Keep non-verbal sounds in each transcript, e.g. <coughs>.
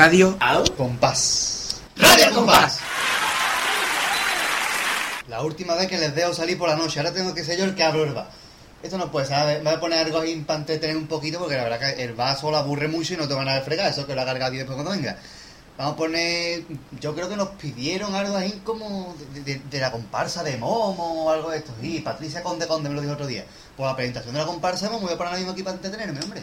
Radio Al compás. Radio compás. La última vez que les dejo salir por la noche, ahora tengo que ser yo el que abro el bar. Esto no puede ser, voy a poner algo ahí para entretener un poquito porque la verdad que el bar solo aburre mucho y no te van a fregar, eso que lo haga y después cuando venga. Vamos a poner, yo creo que nos pidieron algo ahí como de, de- de la comparsa de Momo o algo de esto. Y Patricia Conde Conde me lo dijo otro día. Por la presentación de la comparsa de Momo voy a poner ahora mismo aquí para entretenerme, hombre.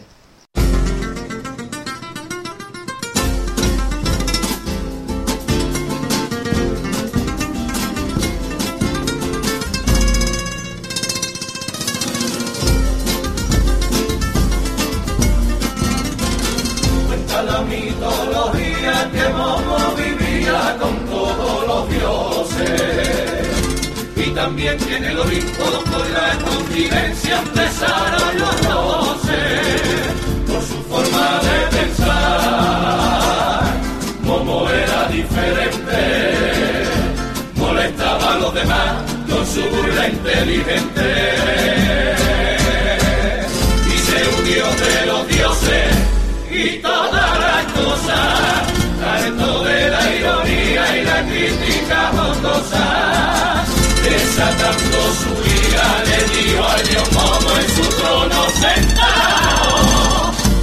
Desatando su ira le dio al dios Momo en su trono sentado,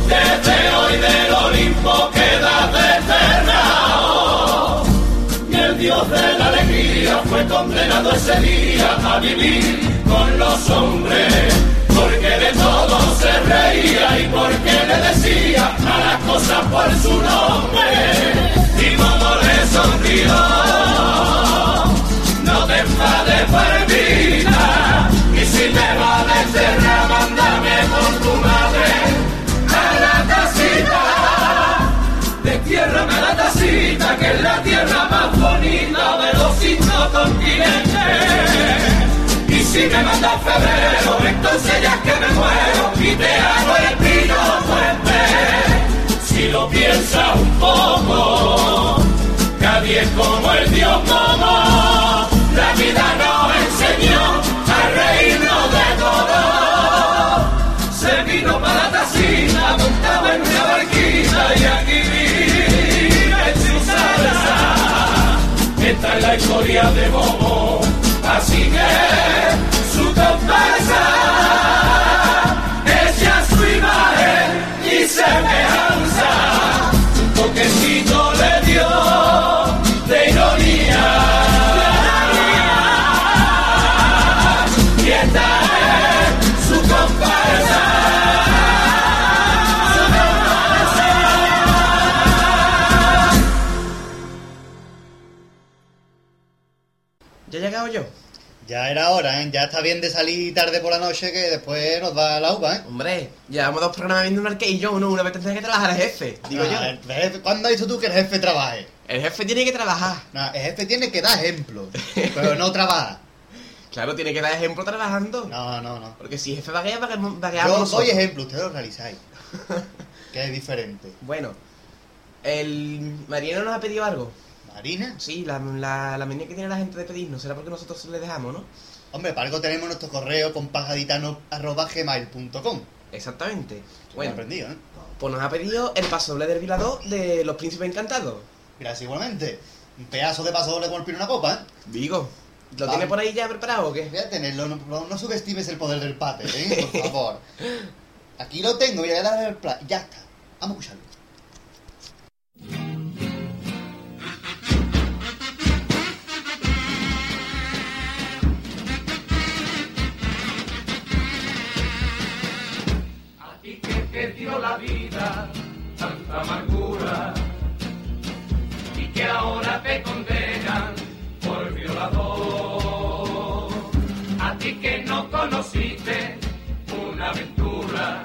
desde hoy del Olimpo queda desterrado, y el dios de la alegría fue condenado ese día a vivir con los hombres, porque de todo se reía y porque le decía a las cosas por su nombre. Y Momo le sonrió, no te enfades, Barbina, y si me va a desterrar, mándame con tu madre a la casita. Destiérrame la tacita, que es la tierra más bonita de los cinco continentes. Y si me manda febrero, entonces ya que me muero y te hago el pino fuerte. Si lo piensas un poco, nadie es como el la historia de Bobo, así que su comparsa es ya su imagen y semejanza. ¿Eh? Ya está bien de salir tarde por la noche que después nos da la uva, ¿eh? Hombre, llevamos dos programas viendo un arque y yo uno. Una vez tendrá que trabajar el jefe, digo Ah, yo. jefe- ¿Cuándo has dicho tú que el jefe trabaje? El jefe tiene que trabajar. Nah, el jefe tiene que dar ejemplos, pero no trabaja. <laughs> Claro, tiene que dar ejemplo trabajando. No, no, no. Porque si el jefe vaguea, vagueamos Yo doy ejemplo, ustedes lo realizáis. <laughs> que es diferente. Bueno, el Mariano nos ha pedido algo. Marina, Sí, la, la, la manía que tiene la gente de pedirnos. Será porque nosotros le dejamos, ¿no? Hombre, para algo tenemos nuestro correo compasgaditano.gmail.com. Exactamente. Bueno, aprendido, ¿eh? pues nos ha pedido el paso doble del Vilador de los Príncipes Encantados. Gracias igualmente. Un pedazo de paso doble con el pino una copa, ¿eh? Digo, ¿lo Vale. tiene por ahí ya preparado o qué? Voy a tenerlo, no subestimes el poder del pate, ¿eh? Por favor. <laughs> Aquí lo tengo, voy a darle el plan. Ya está. Vamos a escucharlo. Dio la vida tanta amargura y que ahora te condenan por violador. A ti que no conociste una aventura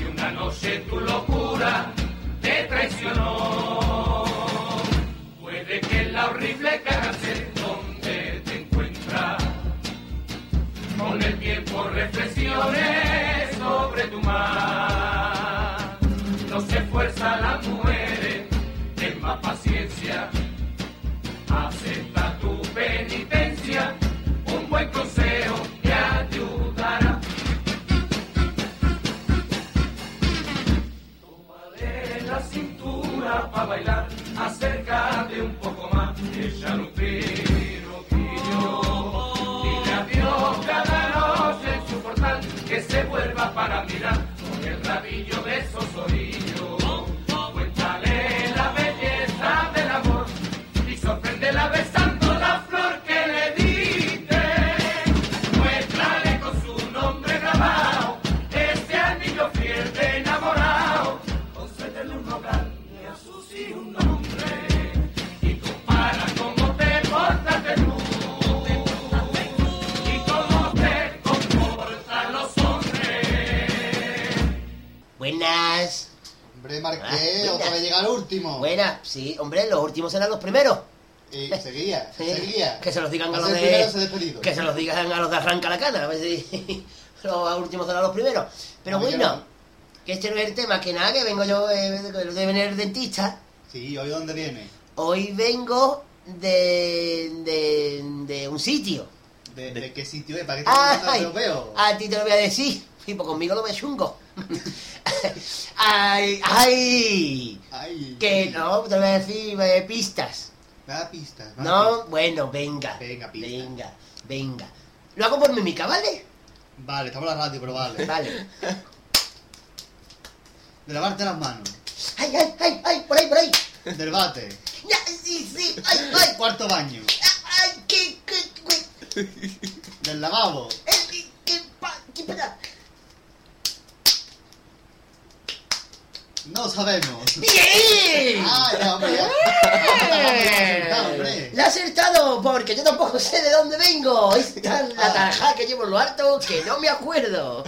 y una noche tu locura te traicionó. Puede que la horrible cárcel donde te encuentras con el tiempo reflexiones tu mar. No se esfuerza las mujeres en más paciencia. Acepta últimos serán los primeros. Y seguía, <laughs> Sí, seguía. Que se los digan a Va los de. Que se los digan a los de arranca la cana, a ver si <laughs> los últimos serán los primeros. Pero A bueno, no. que este no es el tema, que nada, que vengo yo eh, de, venir el dentista. Sí, ¿hoy dónde viene? Hoy vengo de, de, de un sitio. ¿De, de qué sitio es? ¿Para qué te Ay, europeo? a ti te lo voy a decir. Sí, pues conmigo no me chungo. <laughs> ay, ay. Ay. Que no, te voy a decir eh, pistas. Da pistas. da No, bueno, venga. Venga, pista. Venga, venga. Lo hago por mímica, ¿vale? Vale, estamos en la radio, pero vale. Vale. De lavarte las manos. Ay, ay, ay, ay, por ahí, por ahí. Del bate. Ya, sí, sí, ay, ay. Cuarto baño. Ay, qué, qué, qué, Del lavabo. qué, qué, pa- qué. No sabemos. ¡Bien! Ah, ya, hombre, ya. ¡Eh! Hombre. La acertado porque yo tampoco sé de dónde vengo. Es tan la Ah. tarajada que llevo en lo alto que no me acuerdo.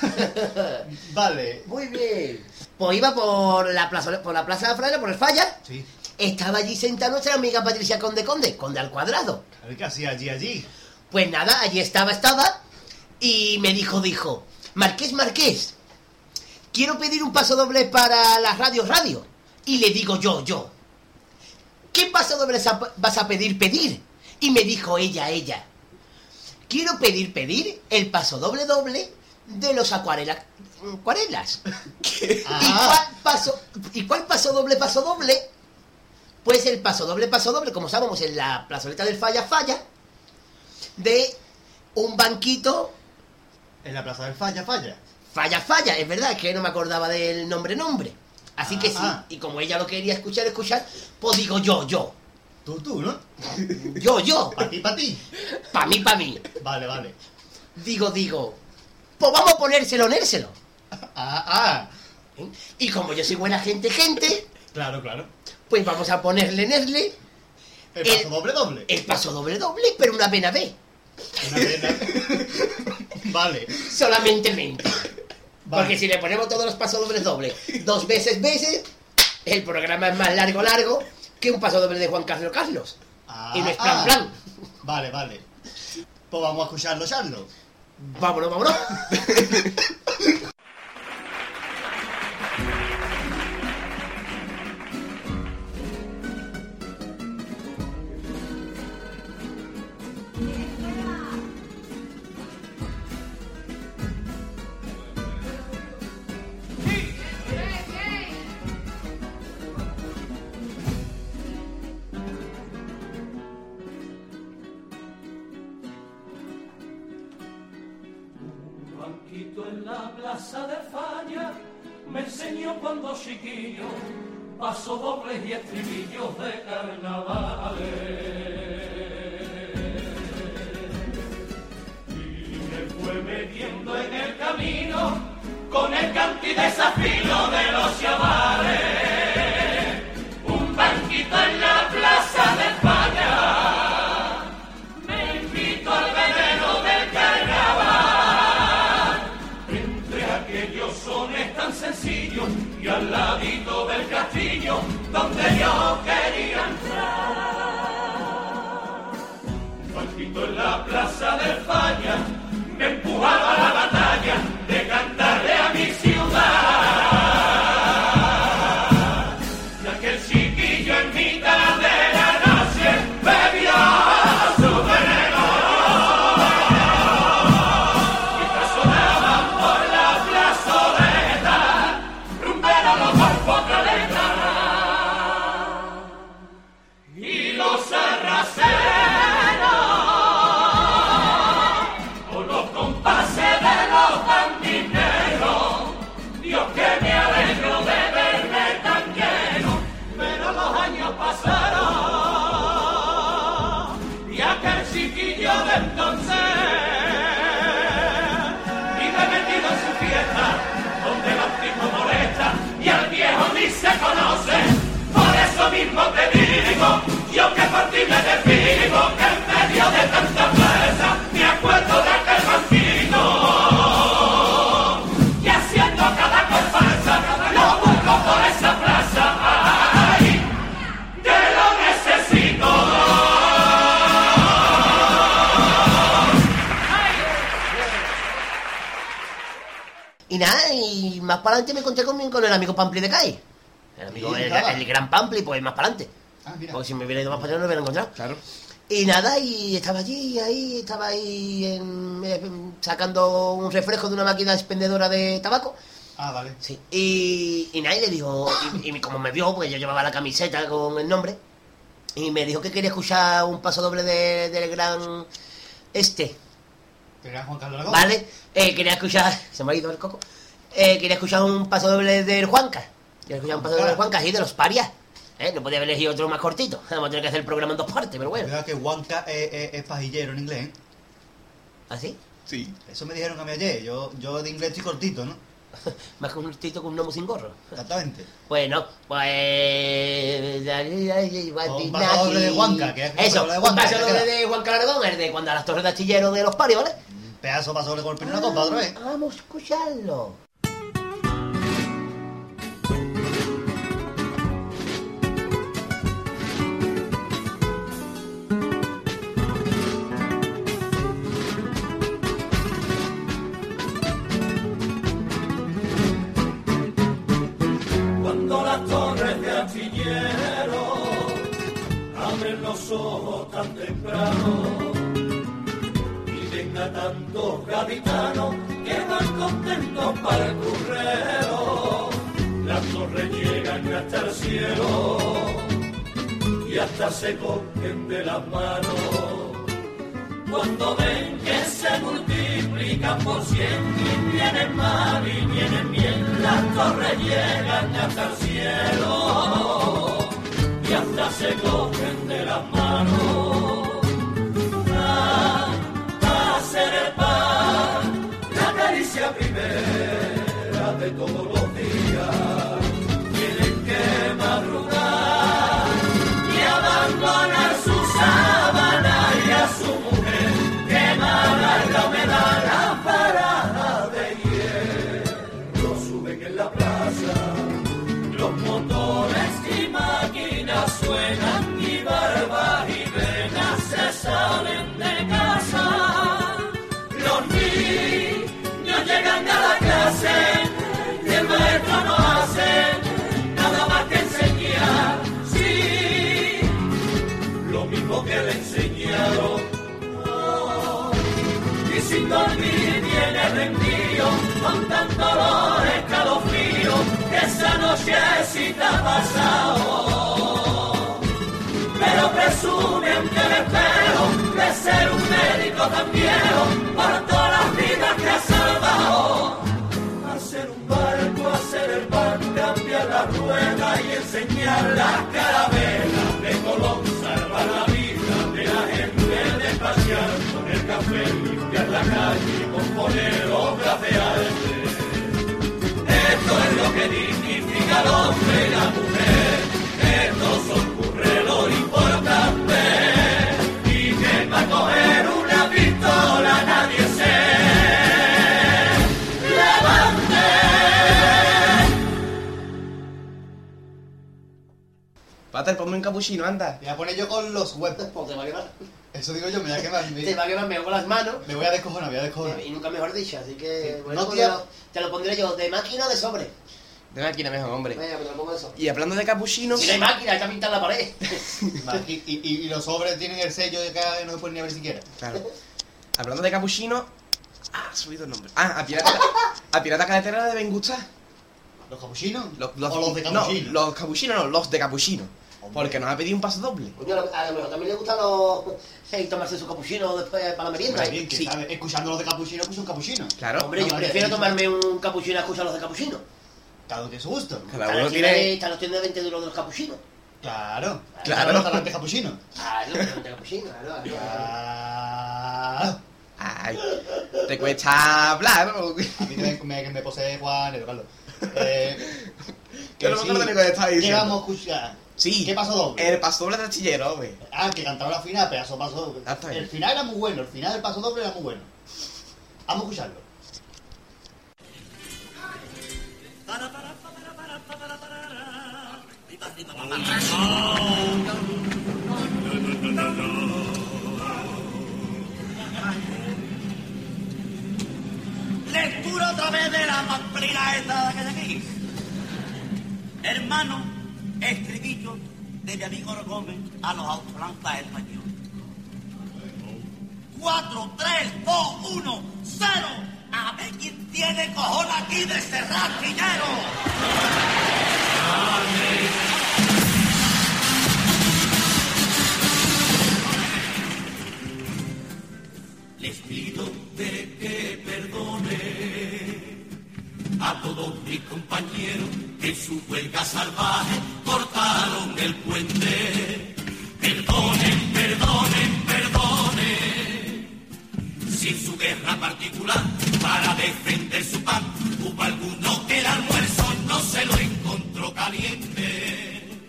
<laughs> Vale. Muy bien. Pues iba por la plaza, por la plaza de Fraile, por el Falla. Sí. Estaba allí sentada nuestra amiga Patricia Conde Conde, Conde al cuadrado. A ver qué hacía allí, allí. Pues nada, allí estaba, estaba. Y me dijo, dijo, Marqués, Marqués, quiero pedir un paso doble para la radio, radio. Y le digo yo, yo, ¿qué paso doble vas a pedir, pedir? Y me dijo ella, ella, quiero pedir, pedir el paso doble, doble de los acuarela- acuarelas. <laughs> ¿Y Ah. cuál paso, ¿Y cuál paso doble, paso doble? Pues el paso doble, paso doble, como estábamos en la plazoleta del Falla Falla, de un banquito En la plaza del falla, falla. Falla Falla, es verdad, que no me acordaba del nombre nombre. Así que sí, Ah. y como ella lo quería escuchar, escuchar, pues digo yo, yo, Tú, tú, ¿no? yo, yo, Para ti, para ti. pa' mí, pa' mí. Vale, vale. Digo, digo, pues vamos a ponérselo, nérselo. Ah, ah. ¿eh? Y como yo soy buena gente, gente, Claro, claro. pues vamos a ponerle, nerle, El El- paso doble, doble. el paso doble, doble, pero una pena B. Una pena. <laughs> vale. solamente mente. Vale. Porque si le ponemos todos los pasos dobles dobles <laughs> dos veces veces, el programa es más largo largo que un paso doble de Juan Carlos Carlos. Ah, y no es plan ah. plan. Vale, vale. Pues vamos a escucharlo, Charlo. Vámonos, vámonos. <laughs> paso dobles y estribillos de carnavales. Más para adelante me encontré con, con el amigo Pampli de Cai. El amigo, el, el gran Pampli, pues más para adelante. Ah, mira. Porque si me hubiera ido más para allá no lo hubiera encontrado. Claro. Y nada, y estaba allí, ahí, estaba ahí en- eh, sacando un refresco de una máquina expendedora de tabaco. Ah, vale. Sí. Y, y nada, y le dijo, y, y como me vio, pues yo llevaba la camiseta con el nombre, y me dijo que quería escuchar un paso doble de- del gran este, ¿Te era Juan Carlos? ¿vale? Eh, quería escuchar, se me ha ido el coco, eh, quería escuchar un paso doble del Juanca, quería escuchar un paso doble del Juanca, así de los parias. ¿eh? No podía haber elegido otro más cortito, vamos a tener que hacer el programa en dos partes, pero bueno. Cuidado que Juanca es, es- es pajillero en inglés, ¿eh? ¿Así? Sí. Eso me dijeron a mí ayer. Yo, yo de inglés estoy cortito, ¿no? <laughs> Más que un tito con un gnomo sin gorro. Exactamente. Bueno, pues... Un paso doble de Juanca, que es un Eso, paso doble de un Juanca, paso que doble queda. de Juan Aragón, el de cuando a las torres de astillero de los parios, ¿vale? Un pedazo paso doble con el la copa otra vez. Vamos a escucharlo. Tantos gaditanos que van contentos para el currero, las torres llegan hasta el cielo y hasta se cogen de las manos. Cuando ven que se multiplican por cien y vienen mal y vienen bien, las torres llegan hasta el cielo y hasta se cogen de las manos. Caricia primera de todos los dormir viene rendido, con tanto dolor escalofrío, que esa noche sí te ha pasado. Pero presumen que el espero de ser un médico tan viejo, por todas las vidas que ha salvado hacer un barco, hacer el pan, cambiar la rueda y enseñar las carabelas de Colón, salvar la vida de la gente, despachar con el café, la calle y componer obras de arte. Esto es lo que dignifica al hombre y la mujer, esto ocurre lo importante, Ponme un capuchino, anda. Voy a poner yo con los webs. Te va a quemar. Eso digo yo, me voy a quemar. Me, Te va a quemar las manos. me voy a descojonar, me voy a descojonar. Y nunca mejor dicho, así que... Sí. Bueno, No, tía. te lo- te lo pondré yo, de máquina o de sobre. De máquina mejor, hombre. Venga, lo pongo sobre. Y hablando de capuchinos... Si no hay máquina, está pintada la pared. <laughs> Y, y, y- y los sobres tienen el sello de que no se pueden ni abrir siquiera. Claro. Hablando de capuchinos... Ah, ha subido el nombre. Ah, a Pirata, a Pirata Carretera deben gustar. ¿Los capuchinos? Los, los- ¿O los de no, capuchino? los capuchinos no, los de capuchino. Hombre. Porque nos ha pedido un paso doble. Coño, a lo mejor también le gustan los... Hey, tomarse su capuchino después para la merienda. Hombre, bien, que Sí. sabe, escuchando los de capuchino, pues un capuchino. Claro. Hombre, yo No, prefiero tomarme un capuchino a escuchar los de capuchino. Cada uno tiene su gusto. Cada Están uno los de- tiene... están los tiendas de 20 duros de los capuchinos. Claro. Claro. Claro. Talante capuchino. Claro, pero de capuchino, claro, claro. Ay, te cuesta hablar. ¿no? A mí que me, que posee Juan, Edo Carlos. Eh, Que no me acuerdo ni lo que estaba ¿Qué diciendo. vamos a escuchar? Sí. ¿Qué pasó doble? El paso doble de artillero, güey. Ah, que cantaba la final, pedazo paso doble. Ah, está bien. El final era muy bueno, el final del paso doble era muy bueno. Vamos a escucharlo. Lectura otra vez de la pamplina esta que hay aquí. Hermano, estribillo de mi amigo Gómez a los autolanzas españoles. 4, 3, 2, 1, 0. A ver quién tiene cojón aquí de cerrar. Les a todos mis compañeros que en su huelga salvaje cortaron el puente. Perdonen, perdonen, perdonen. Si en su guerra particular para defender su paz hubo alguno que el almuerzo no se lo encontró caliente.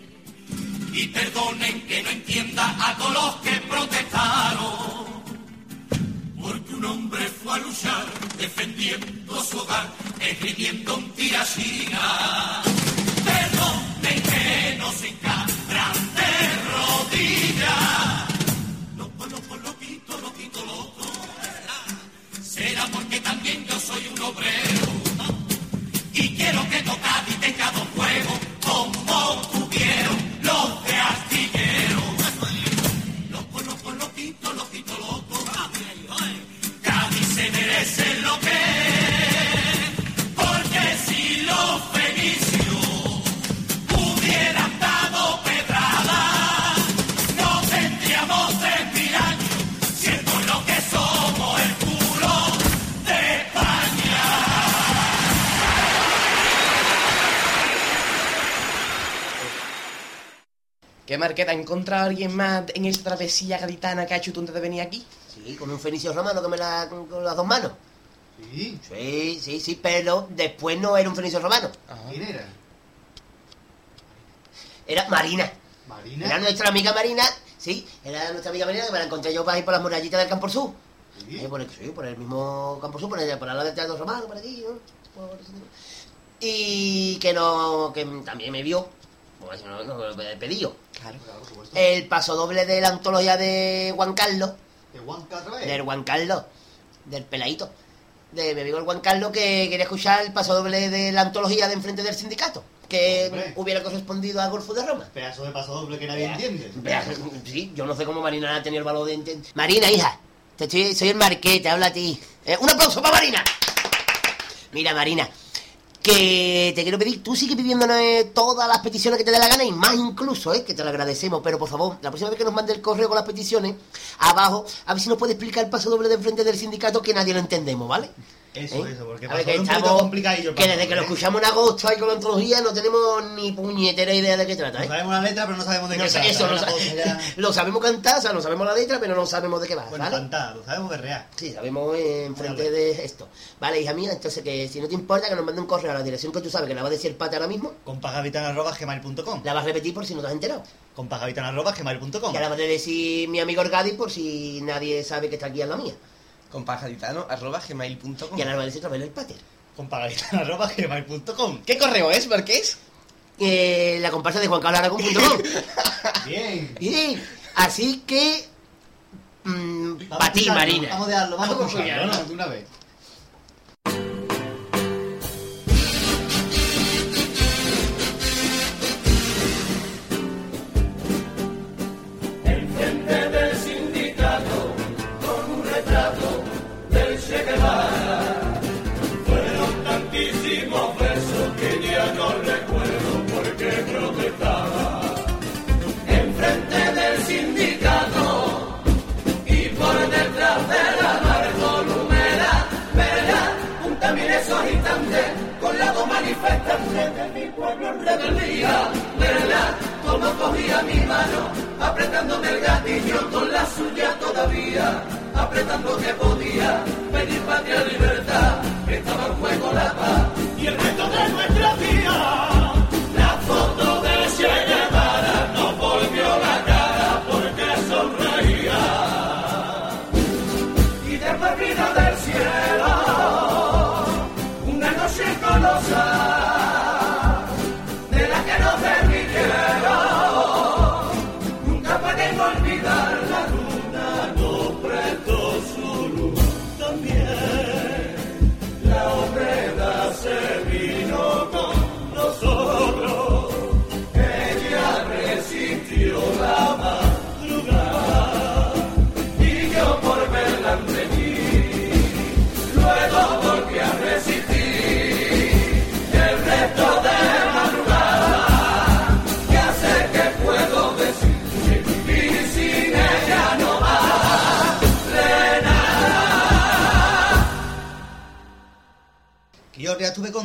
Y perdonen que no entienda a todos los que protestaron. Porque un hombre fue a luchar defendiendo su hogar, escribiendo un tirachina. Perdonen que nos encabran de rodillas. No, pues no, pues lo quito, lo quito, loco. Será porque también yo soy un obrero. ¿Qué Marqueta? ¿Ha encontrado a alguien más en esa travesía gaditana que ha hecho tú antes de venir aquí? Sí, con un fenicio romano que me la con, con las dos manos. Sí. Sí, sí, sí, pero después no era un fenicio romano. ¿Quién era? Era Marina. Marina. Era nuestra amiga Marina, sí, era nuestra amiga Marina que me la encontré yo por ahí por las murallitas del Campo Sur. Sí. Eh, por, el, sí, por el mismo Campo Sur, por, el, por lado del Teatro Romano, por aquí, ¿no? Por. Y que no, que también me vio, como si no, no, no me pedí yo. Claro. El paso doble de la antología de Juan Carlos, ¿De Juanca otra vez? del Juan Carlos, del peladito, de mi amigo el Juan Carlos que quería escuchar el paso doble de la antología de enfrente del sindicato, que Hombre. hubiera correspondido al Golfo de Roma. Pedazo de paso doble que nadie entiende. Sí, yo no sé cómo Marina ha tenido el valor de entender. Marina, hija, te estoy- soy el Marqués, te habla a ti. Eh, un aplauso para Marina. Mira, Marina, que te quiero pedir, tú sigue pidiéndonos todas las peticiones que te dé la gana y más incluso, eh, que te lo agradecemos, pero por favor, la próxima vez que nos mande el correo con las peticiones, abajo, a ver si nos puede explicar el paso doble de enfrente del sindicato que nadie lo entendemos, ¿vale? Eso, ¿Eh? eso, porque A pasó ver, que estamos- Que desde que lo escuchamos en agosto ahí con la antología no tenemos ni puñetera idea de qué trata, No ¿eh? sabemos la letra, pero no sabemos de No qué trata. eso ¿eh? lo, La sa- cosa ya- <laughs> lo sabemos cantar, o sea, no sabemos la letra, pero no sabemos de qué va, Bueno, ¿vale? cantar, lo sabemos berrear. Sí, sabemos eh, enfrente de esto. Vale, hija mía, entonces que si no te importa que nos mande un correo a la dirección que tú sabes que la va a decir el pata ahora mismo, compagavitana.gmail.com la vas a repetir por si no te has enterado. compagavitana.gmail.com Ya la va a decir mi amigo Orgadi por si nadie sabe que está aquí en la mía. Compajaditano arroba gmail.com. Y ahora va a decir otra vez el pater. compagavitana.gmail.com ¿Qué correo es, Marqués? Eh, la comparsa de Juan Carlos Aragón.com. <laughs> Bien. Bien, así que... mm, Vamos para ti, Marina. Vamos a dejarlo, vamos a Vamos. De una vez. manifestación de mi pueblo en rebeldía. Verla como cogía mi mano, apretándome el gatillo con la suya todavía, apretando que podía pedir patria libertad, estaba en juego la paz y el resto de nuestra vida.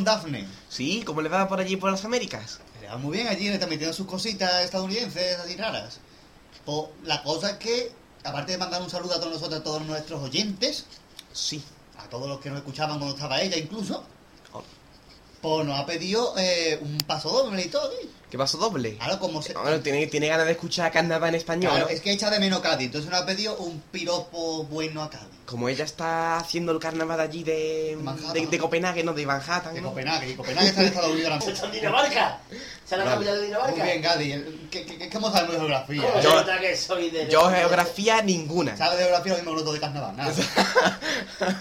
Daphne. Sí, ¿cómo le va por allí por las Américas? Le va muy bien allí, le está metiendo sus cositas estadounidenses así raras. Pues la cosa es que, aparte de mandar un saludo a todos nosotros, a todos nuestros oyentes, Sí. a todos los que nos escuchaban cuando estaba ella incluso, pues nos ha pedido eh, un paso doble y todo. ¿sí? ¿Qué paso doble? Claro, como se... Bueno, tiene, tiene ganas de escuchar carnaval en español, Claro, ¿no? es que echa de menos Cádiz, entonces nos ha pedido un piropo bueno a Cádiz. Como ella está haciendo el carnaval allí de, de, de Copenhague, no, de Manhattan, De ¿no? Copenhague, y Copenhague está en Estados Unidos mismo. <laughs> ¿Está en Dinamarca? ¿Se la Vale. capital de Muy Dinamarca? bien, Cádiz. ¿Qué, qué, qué, cómo sabemos de geografía? ¿Cómo eh? se Yo- nota que soy de... Yo geografía ninguna. ¿Sabes de geografía lo mismo que los dos de carnaval? Nada. <laughs>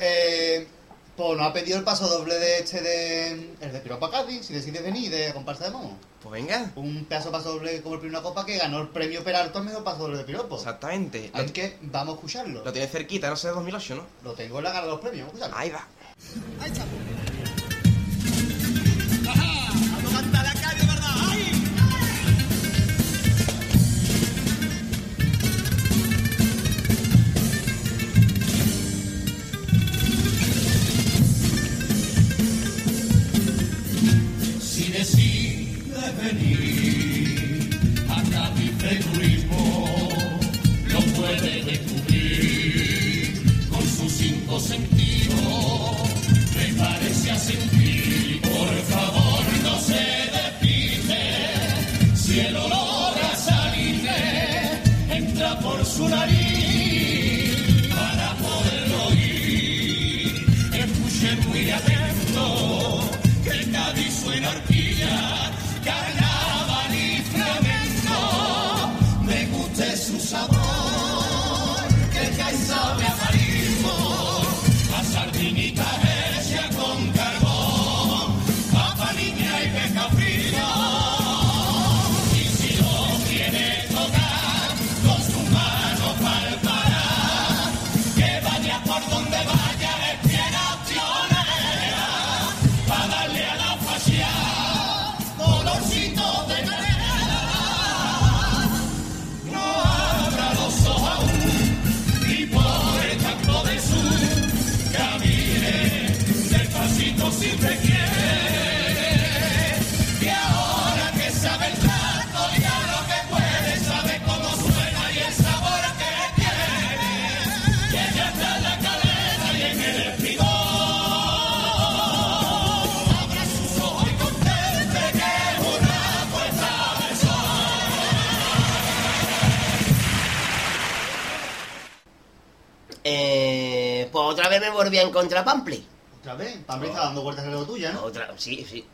eh, pues nos ha pedido el paso doble de este de... El de piropo a Cádiz, si decides venir, de comparsa de momo. Pues venga. Un pedazo paso doble como el primera copa que ganó el premio Peralto al mejor paso doble de piropo. Exactamente. Lo, Así que vamos a escucharlo. lo tiene cerquita, no sé, de 2008, ¿no? Lo tengo en la gala de los premios, vamos a escucharlo. Ahí va. Si venir a Cádiz de turismo, lo puede descubrir con sus cinco sentidos. Prepárese a sentir, por favor, no se despiste. Si el olor a entra por su nariz otra vez me volví a encontrar Pampli. Otra vez, Pamela está dando vueltas alrededor tuya, ¿no? Otra, sí, sí.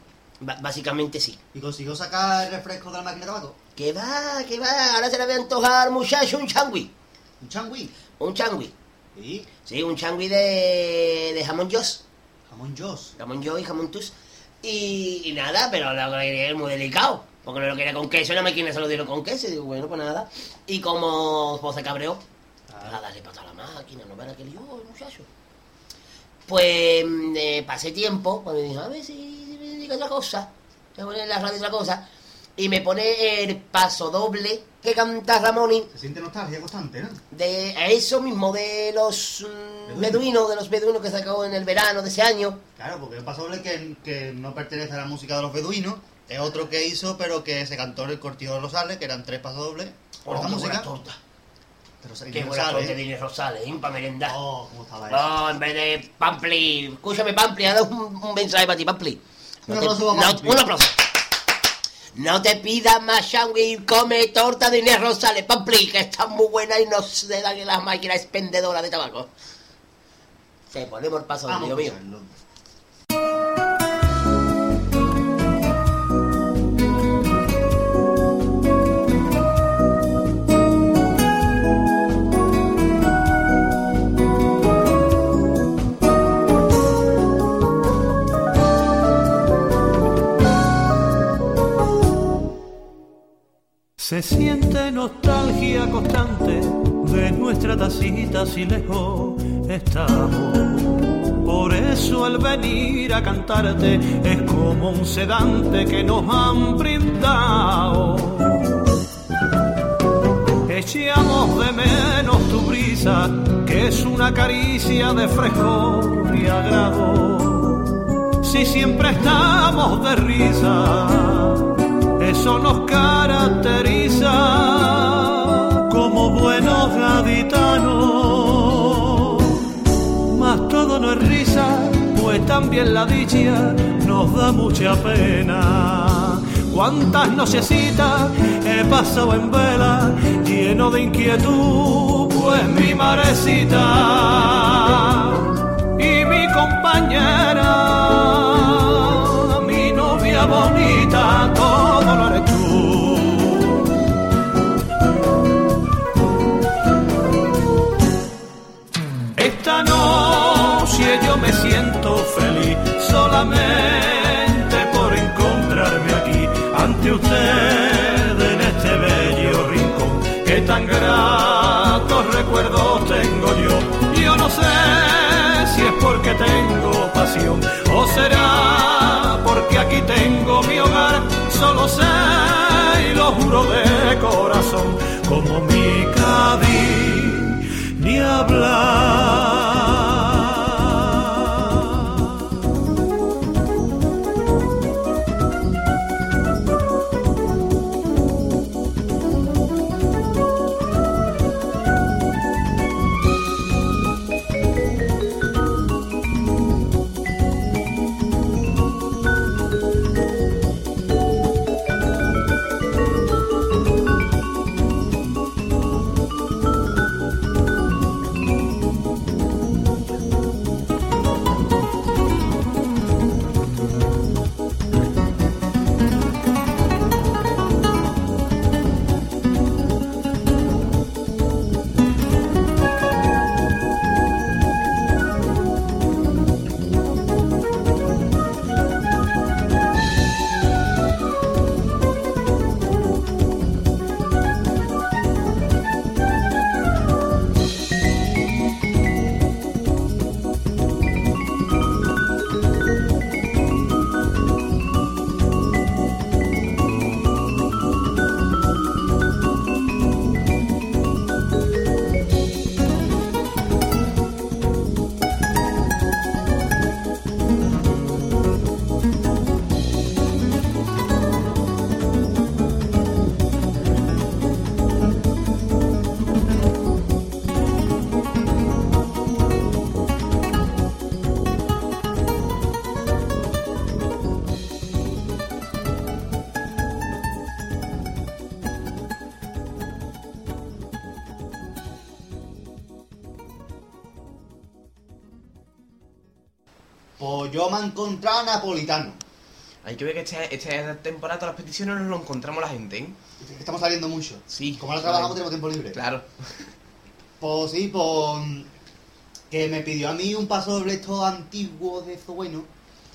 Básicamente sí. Y consiguió sacar el refresco de la máquina de tabaco. Que va, que va. Ahora se le voy a antojar, muchacho, un changui. Un changui. Un changui. Y Sí, un changui de, de jamón Joss. jamón Joss. Jamón Joss y jamón Tus. Y, y nada, pero lo que quería es muy delicado. Porque no lo quería con queso, me quieren se lo dieron con queso. Y digo, bueno, pues nada. Y como pues, se cabreó, a darle pata a la máquina, no verá que lío, el muchacho. Pues mm, eh, pasé tiempo, pues me dijo, a ver si, si me diga otra cosa. Me pone en la radio otra cosa. Y me pone el paso doble que canta Ramoni Se siente nostalgia constante, ¿no? de a eso mismo, de los mm, beduinos, de los beduinos que sacó en el verano de ese año. Claro, porque es un paso doble que, que no pertenece a la música de los beduinos. Es otro que hizo, pero que se cantó en el Cortijo de Rosales, que eran tres pasos dobles. Por Oh, esta música. torta. Qué buena de Inés Rosales, ¿eh? para merendar. Oh, cómo estaba eso. No, en vez de Pampli. Escúchame, Pampli, ahora un, un mensaje para ti, Pampli. Un No te- aplauso para no- Pampli. un aplauso. No te pidas más sangui, come torta de Inés Rosales, Pampli, que está muy buena y no se dan en las máquinas expendedoras de tabaco. Se ponemos el paso, Dios mío. Se siente nostalgia constante de nuestra tacita si lejos estamos. Por eso el venir a cantarte es como un sedante que nos han brindado. Echamos de menos tu brisa, que es una caricia de frescor y agrado. si siempre estamos de risa, eso nos caracteriza como buenos gaditanos. Mas todo no es risa, pues también la dicha nos da mucha pena. Cuántas nochecitas he pasado en vela, lleno de inquietud, pues mi marecita y mi compañera, bonita, todo lo eres. Esta noche yo me siento feliz solamente por encontrarme aquí ante usted en este bello rincón que tan gratos recuerdos tengo yo. Yo no sé si es porque tengo pasión o será aquí tengo mi hogar. Solo sé y lo juro de corazón como mi Cádiz ni hablar. Napolitano. Hay que ver que este, esta temporada todas las peticiones nos lo encontramos la gente, ¿eh? Estamos saliendo mucho. Sí. Como ahora trabajamos tenemos tiempo libre. Claro. Pues sí, pues que me pidió a mí un paso doble esto antiguo de eso bueno,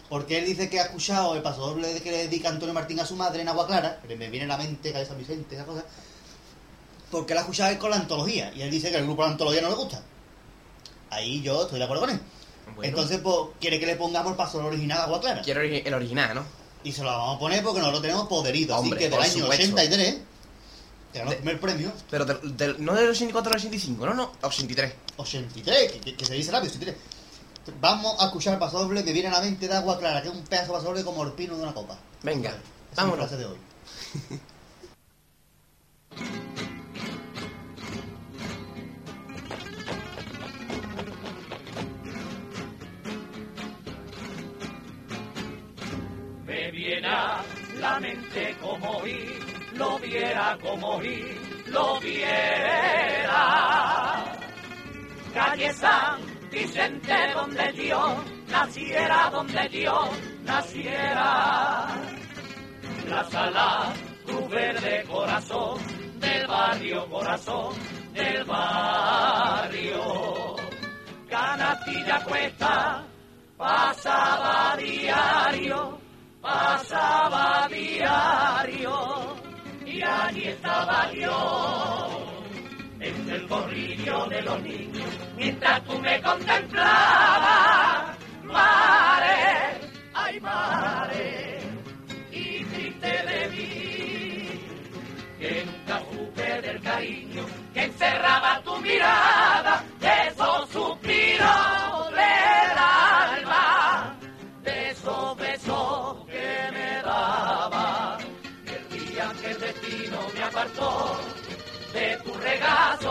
porque él dice que ha escuchado el paso doble que le dedica Antonio Martín a su madre en Agua Clara, que me viene a la mente Calle San Vicente, esa cosa, porque él ha escuchado él con la antología, y él dice que el grupo de la antología no le gusta. Ahí yo estoy de acuerdo con él. Bueno, Entonces, pues, quiere que le pongamos el paso original a Agua Clara. quiero el original, ¿no? Y se lo vamos a poner porque nosotros tenemos poderido. Así Hombre, que del año supuesto. 83, que ganó De- el primer premio, Pero del- del- no del 84 al 85, no, no, 83. 83, que, que- que se dice rápido, 83. Vamos a escuchar el paso doble que viene a la mente de agua clara, que es un pedazo de paso doble como el pino de una copa. Venga, Esa es de hoy. <laughs> me viene a la mente como ir, lo viera como ir, lo viera. Calle San Vicente donde yo naciera, donde yo naciera. La sala, tu verde corazón, del barrio corazón, del barrio. Canastilla cuesta, pasaba diario, pasaba diario, y allí estaba yo, en el corrillo de los niños, mientras tú me contemplabas, mare, ay mare, y triste de mí, que nunca supe del cariño que encerraba tu mirada, de esos suspiros del alma, de esos me apartó de tu regazo.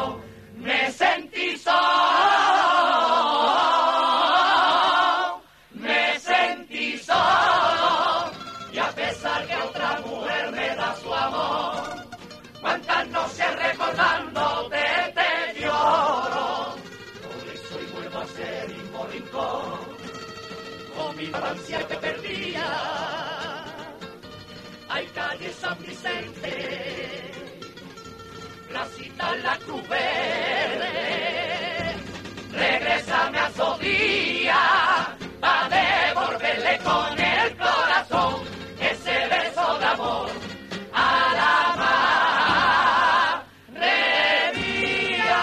Con el corazón ese beso de amor a la madre mía.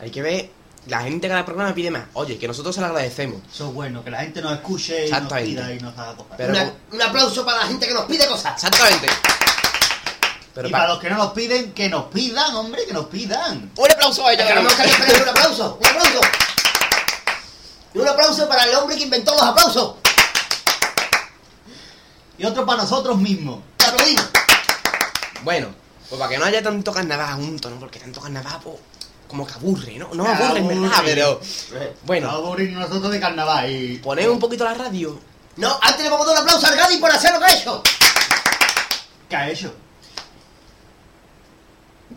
Hay que ver, la gente cada programa pide más. Oye, que nosotros se lo agradecemos. Eso es bueno, que la gente nos escuche y nos pida y nos haga cosas. Pero- Una- un aplauso para la gente que nos pide cosas. Exactamente. Pero y pa- para los que no nos piden, que nos pidan, hombre, que nos pidan. Un aplauso a ellos. Tenemos que esperar un aplauso, un aplauso. Y un aplauso para el hombre que inventó los aplausos. Y otro para nosotros mismos. Aplaudimos. Bueno, pues para que no haya tanto carnaval junto, ¿no? Porque tanto carnaval, pues, como que aburre, ¿no? No Ah, aburre, en verdad, pero... Bueno. Vamos a aburrirnos nosotros de carnaval y... Poner un poquito la radio. No, antes le vamos a dar un aplauso al Gadi por hacer lo que ha hecho. ¿Qué ha hecho?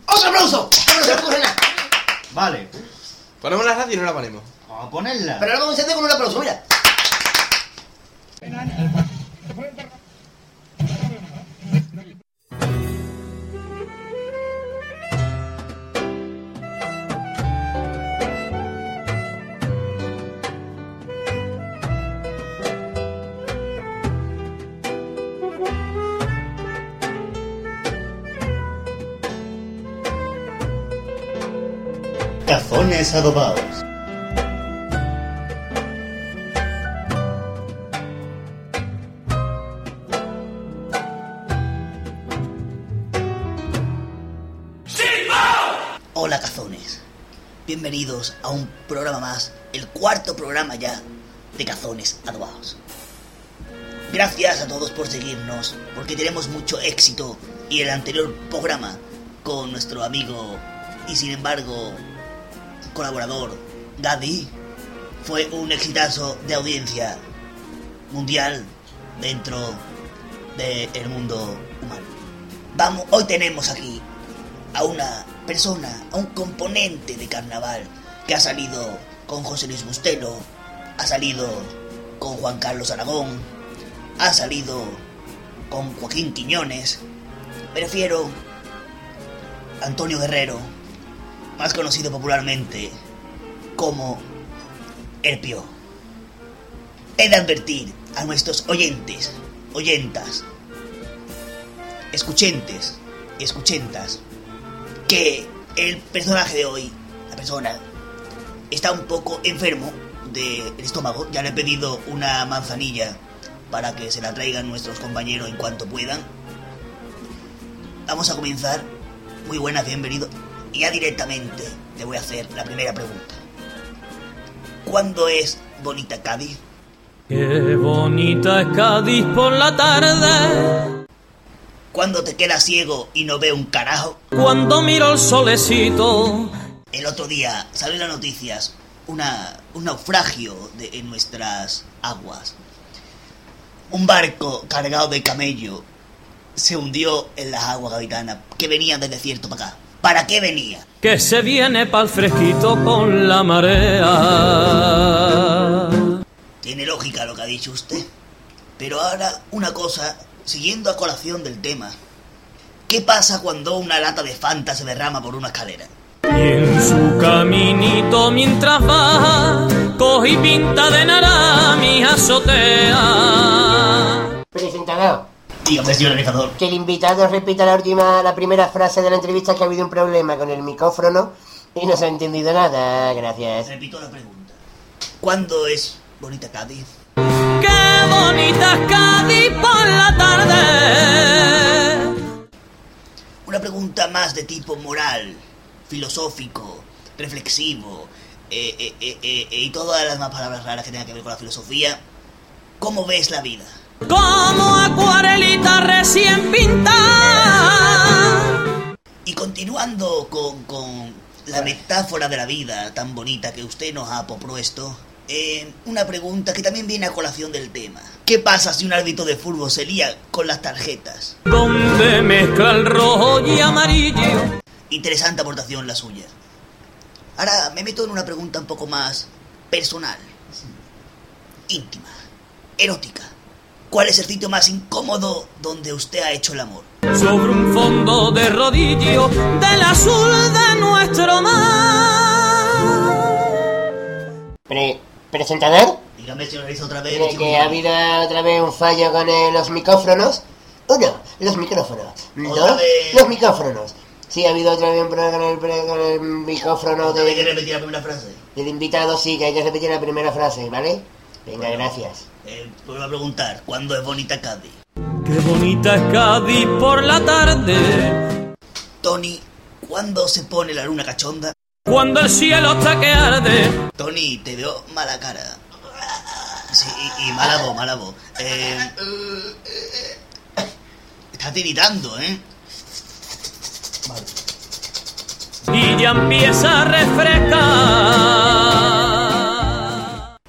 ¡Otro aplauso! Nada. Vale, Ponemos la radio y no la ponemos. Vamos a ponerla. Pero ahora vamos a encender con un aplauso, mira. Cazones adobados. A un programa más, el cuarto programa ya de cazones adobados. Gracias a todos por seguirnos, porque tenemos mucho éxito y el anterior programa con nuestro amigo y sin embargo colaborador Gadi fue un exitazo de audiencia mundial dentro del mundo humano. Vamos, hoy tenemos aquí a una persona, a un componente de carnaval que ha salido con José Luis Bustelo, ha salido con Juan Carlos Aragón, ha salido con Joaquín Quiñones, me refiero a Antonio Guerrero, más conocido popularmente como El Pío. He de advertir a nuestros oyentes, oyentas, escuchentes y escuchentas que el personaje de hoy, la persona, está un poco enfermo del estómago. Ya le he pedido una manzanilla para que se la traigan nuestros compañeros en cuanto puedan. Vamos a comenzar. Muy buenas, bienvenido. Y ya directamente te voy a hacer la primera pregunta. ¿Cuándo es Bonita Cádiz? Qué bonita es Cádiz por la tarde, ¿Cuándo te quedas ciego y no ve un carajo? cuando miro el solecito. El otro día salió en las noticias una, un naufragio de, en nuestras aguas. Un barco cargado de camello se hundió en las aguas gaditanas que venían del desierto para acá. ¿Para qué venía? Que se viene pa'l fresquito con la marea. Tiene lógica lo que ha dicho usted. Pero ahora una cosa, siguiendo a colación del tema. ¿Qué pasa cuando una lata de Fanta se derrama por una escalera? Y en su caminito mientras va, coge y pinta de naranja mi azotea. Presentador, Dígame, señor organizador. que el invitado repita la última, la primera frase de la entrevista que ha habido un problema con el micrófono y no se ha entendido nada. Gracias. Repito la pregunta. ¿Cuándo es Bonita Cádiz? Qué bonita es Cádiz por la tarde. Una pregunta más de tipo moral, filosófico, reflexivo, eh, eh, eh, eh, y todas las más palabras raras que tengan que ver con la filosofía. ¿Cómo ves la vida? Como acuarelita recién pintada. Y continuando con, con la metáfora de la vida tan bonita que usted nos ha propuesto, eh, una pregunta que también viene a colación del tema. ¿Qué pasa si un árbitro de fútbol se lía con las tarjetas? Donde mezcla el rojo y amarillo. Interesante aportación la suya. Ahora me meto en una pregunta un poco más personal, íntima, erótica. ¿Cuál es el sitio más incómodo donde usted ha hecho el amor? sobre un fondo de rodillo del azul de nuestro mar. Pre- ¿Presentador? Dígame si lo hizo otra vez. Que ha habido otra vez un fallo con eh, los micrófonos. Uno, los micrófonos. Dos, los micrófonos. Sí, ha habido otra vez un problema con el, con el micrófono ¿Otra vez que repetir la primera frase? del invitado. Sí, que hay que repetir la primera frase, ¿vale? Venga, gracias. Eh, vuelvo a preguntar, ¿cuándo es bonita Cádiz? Qué bonita es Cádiz por la tarde, Tony, ¿cuándo se pone la luna cachonda? cuando el cielo está que arde. Tony, te veo mala cara. Sí, y, y mala voz, mala voz. Eh, <laughs> está tiritando, ¿eh? Y ya empieza a refrescar.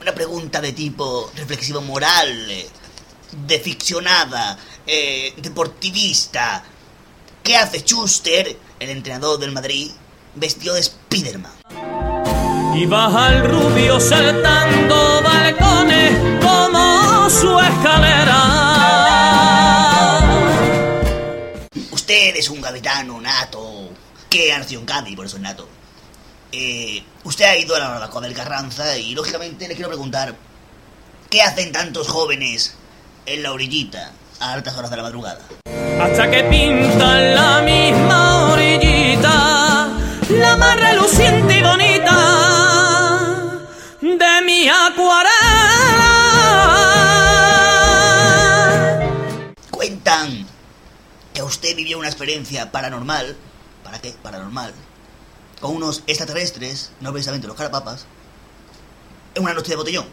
Una pregunta de tipo reflexivo moral, de ficcionada, eh, deportivista. ¿Qué hace Schuster, el entrenador del Madrid, vestido de Spiderman? Y baja el rubio saltando balcones como su escalera. Usted es un gaditano nato, que Cádiz, por eso es nato. Eh, usted ha ido a la barbacoa del Carranza y, lógicamente, le quiero preguntar, ¿qué hacen tantos jóvenes en la orillita a altas horas de la madrugada? Hasta que pintan la misma orillita, la más reluciente y bonita de mi acuarela. Cuentan que usted vivió una experiencia paranormal, ¿para qué? Paranormal, con unos extraterrestres, no precisamente los carapapas, en una noche de botellón.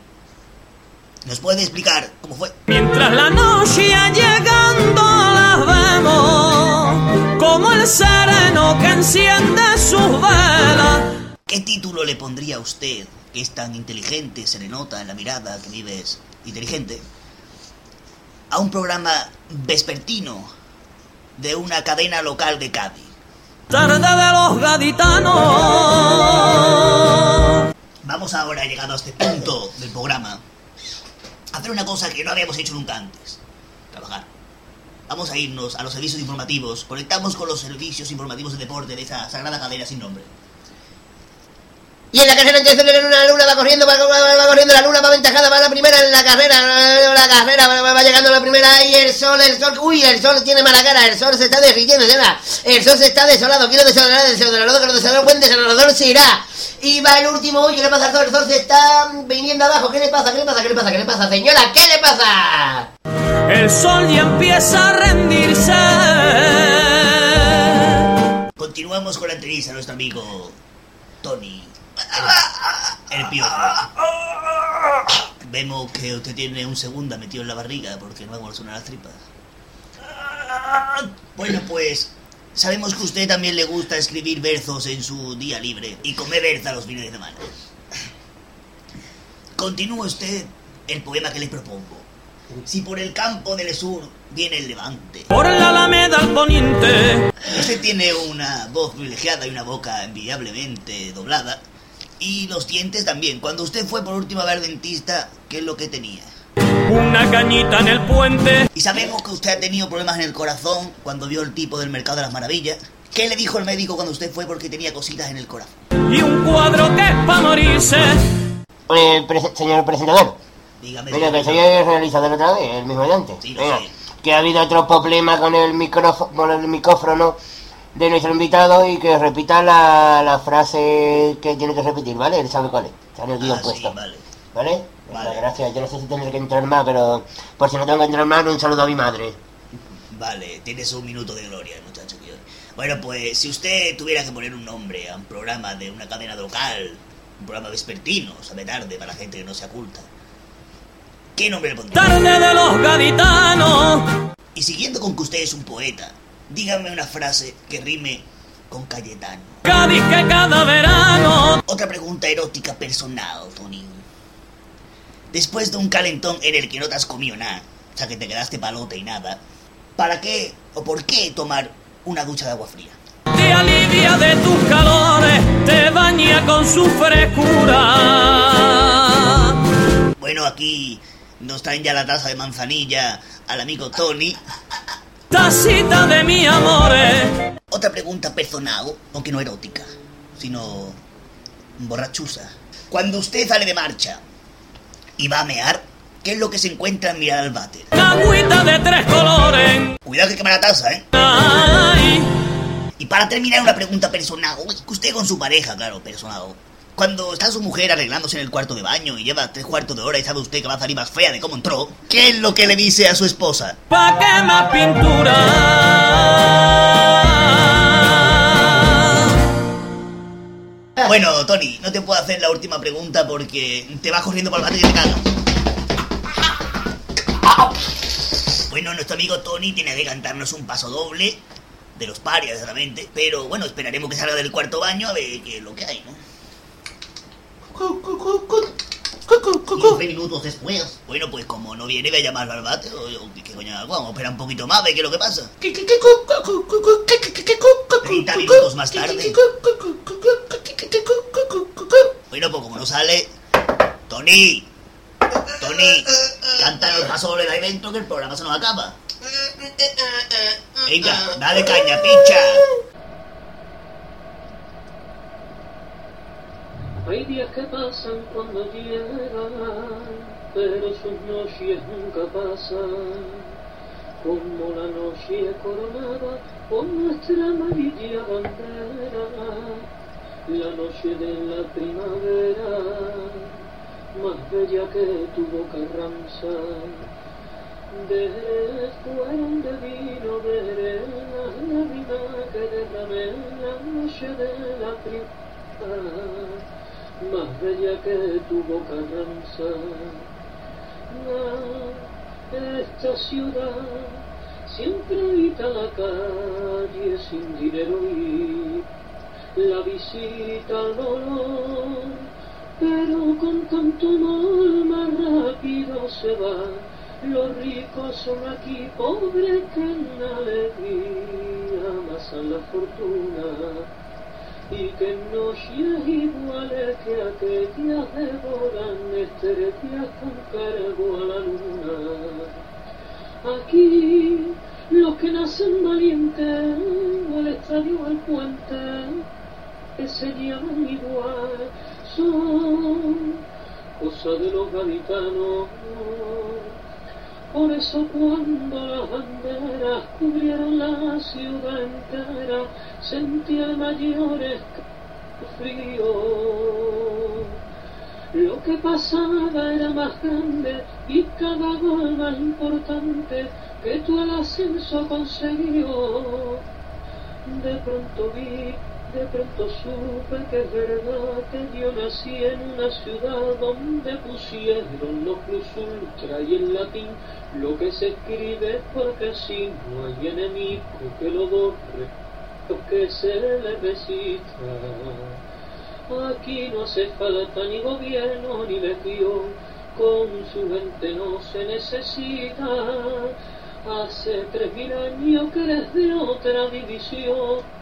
¿Nos puede explicar cómo fue? Mientras la noche llegando las vemos como el sereno que enciende sus velas. ¿Qué título le pondría a usted, que es tan inteligente, se le nota en la mirada que vives inteligente, a un programa vespertino de una cadena local de Cádiz? De los gaditanos. Vamos ahora, llegado a este punto del programa, a hacer una cosa que no habíamos hecho nunca antes. Trabajar. Vamos a irnos a los servicios informativos. Conectamos con los servicios informativos de deporte de esa sagrada cadena sin nombre. Y en la carrera entonces la luna va corriendo, va, va- va corriendo la luna, va aventajada, va la primera en la carrera, la carrera, va, llegando la primera y el sol, el sol, uy, el sol tiene mala cara, el sol se está derritiendo, ya el sol se está desolado, quiero desolar, desolador, que lo desolador, buen desolador se irá. Y va el último, uy, ¿qué le pasa al sol? El sol se está viniendo abajo, ¿qué le pasa? ¿Qué le pasa? ¿Qué le pasa? ¿Qué le pasa, señora? ¿Qué le pasa? El sol ya empieza a rendirse. Continuamos con la entrevista a nuestro amigo Tony. El, el piojo. Vemos que usted tiene un segunda metido en la barriga porque no vamos a sonar las tripas. Bueno, pues sabemos que a usted también le gusta escribir versos en su día libre y comer berza los fines de semana. Continúe usted el poema que le propongo. Si por el campo del sur viene el levante, Por la alameda al poniente. Usted tiene una voz privilegiada y una boca envidiablemente doblada. Y los dientes también. Cuando usted fue por última vez al dentista, ¿qué es lo que tenía? Una cañita en el puente. Y sabemos que usted ha tenido problemas en el corazón cuando vio el tipo del Mercado de las Maravillas. ¿Qué le dijo el médico cuando usted fue porque tenía cositas en el corazón? Y un cuadro que es morirse. Eh, señor presentador, Dígame. venga, que soy el realizador otra vez, el mismo de antes. Sí, sé. que ha habido otro problema con el micrófono, con el micrófono de nuestro invitado y que repita la, la frase que tiene que repetir, ¿vale? Él sabe cuál es, el guion Ah, sí, vale. ¿Vale? Gracias. Yo no sé si tendré que entrar más, pero por si no tengo que entrar más, un saludo a mi madre. Vale, tienes un minuto de gloria, muchacho. Bueno, pues si usted tuviera que poner un nombre a un programa de una cadena local, un programa vespertino, sabe tarde para gente que no se oculta, ¿qué nombre le pondría? Tarde de los gaditanos. Y siguiendo con que usted es un poeta, dígame una frase que rime con Cayetano. Cádiz que cada verano. Otra pregunta erótica personal, Tony. Después de un calentón en el que no te has comido nada, o sea que te quedaste palote y nada, ¿para qué o por qué tomar una ducha de agua fría? Te alivia de tus calores te baña con su frescura. Bueno, aquí nos traen ya la taza de manzanilla al amigo Tony. Tacita de mi amores. Otra pregunta personal, aunque no erótica, sino borrachuza. Cuando usted sale de marcha y va a mear, ¿qué es lo que se encuentra al mirar al váter? Agüita de tres colores. Cuidado que quema la taza, ¿eh? Ay, Y para terminar, una pregunta personal. Que usted con su pareja, claro, personal. Cuando está su mujer arreglándose en el cuarto de baño y lleva tres cuartos de hora y sabe usted que va a salir más fea de cómo entró, ¿qué es lo que le dice a su esposa? pa' qué más pintura. Bueno, Tony, no te puedo hacer la última pregunta porque te vas corriendo por el bate y te cagas. Bueno, nuestro amigo Tony tiene que cantarnos un paso doble de los parias, exactamente. Pero bueno, esperaremos que salga del cuarto baño a ver qué es lo que hay, ¿no? 15 minutos después. Bueno, pues como no viene, voy a llamar al bate. ¿Qué coño hago? Vamos a esperar un poquito más, a ver qué es lo que pasa. 30 minutos más tarde. Bueno, pues como no sale. Tony. Tony. Cántanos el paso doble de ahí dentro que el programa se nos acaba. Venga, dale caña, picha. Hay días que pasan cuando llegan, pero sus noches nunca pasan. Como la noche coronada por nuestra amarilla bandera, la noche de la primavera, más bella que tuvo Carranza. Fueron de vino, veré la lágrima que derramé la noche de la primavera más bella que tuvo Carranza. Ah, esta ciudad siempre habita la calle sin dinero y la visita al dolor, pero con tanto amor más rápido se va. Los ricos son aquí pobres que en alegría amasan la fortuna y que noches iguales que aquellas devoran estrellas con cargo a la luna. Aquí los que nacen valientes al estadio al puente que se llaman igual son cosa de los gaditanos. Por eso cuando las banderas cubrieron la ciudad entera, sentí el mayor frío. Lo que pasaba era más grande y cada gol más importante que tú el ascenso consiguió. De pronto vi, de pronto supe que es verdad que yo nací en una ciudad donde pusieron los plus ultra y en latín lo que se escribe porque así no hay enemigo que lo borre o que se le resista. Aquí no hace falta ni gobierno ni legión, con su gente no se necesita. Hace tres mil años que eres de otra división.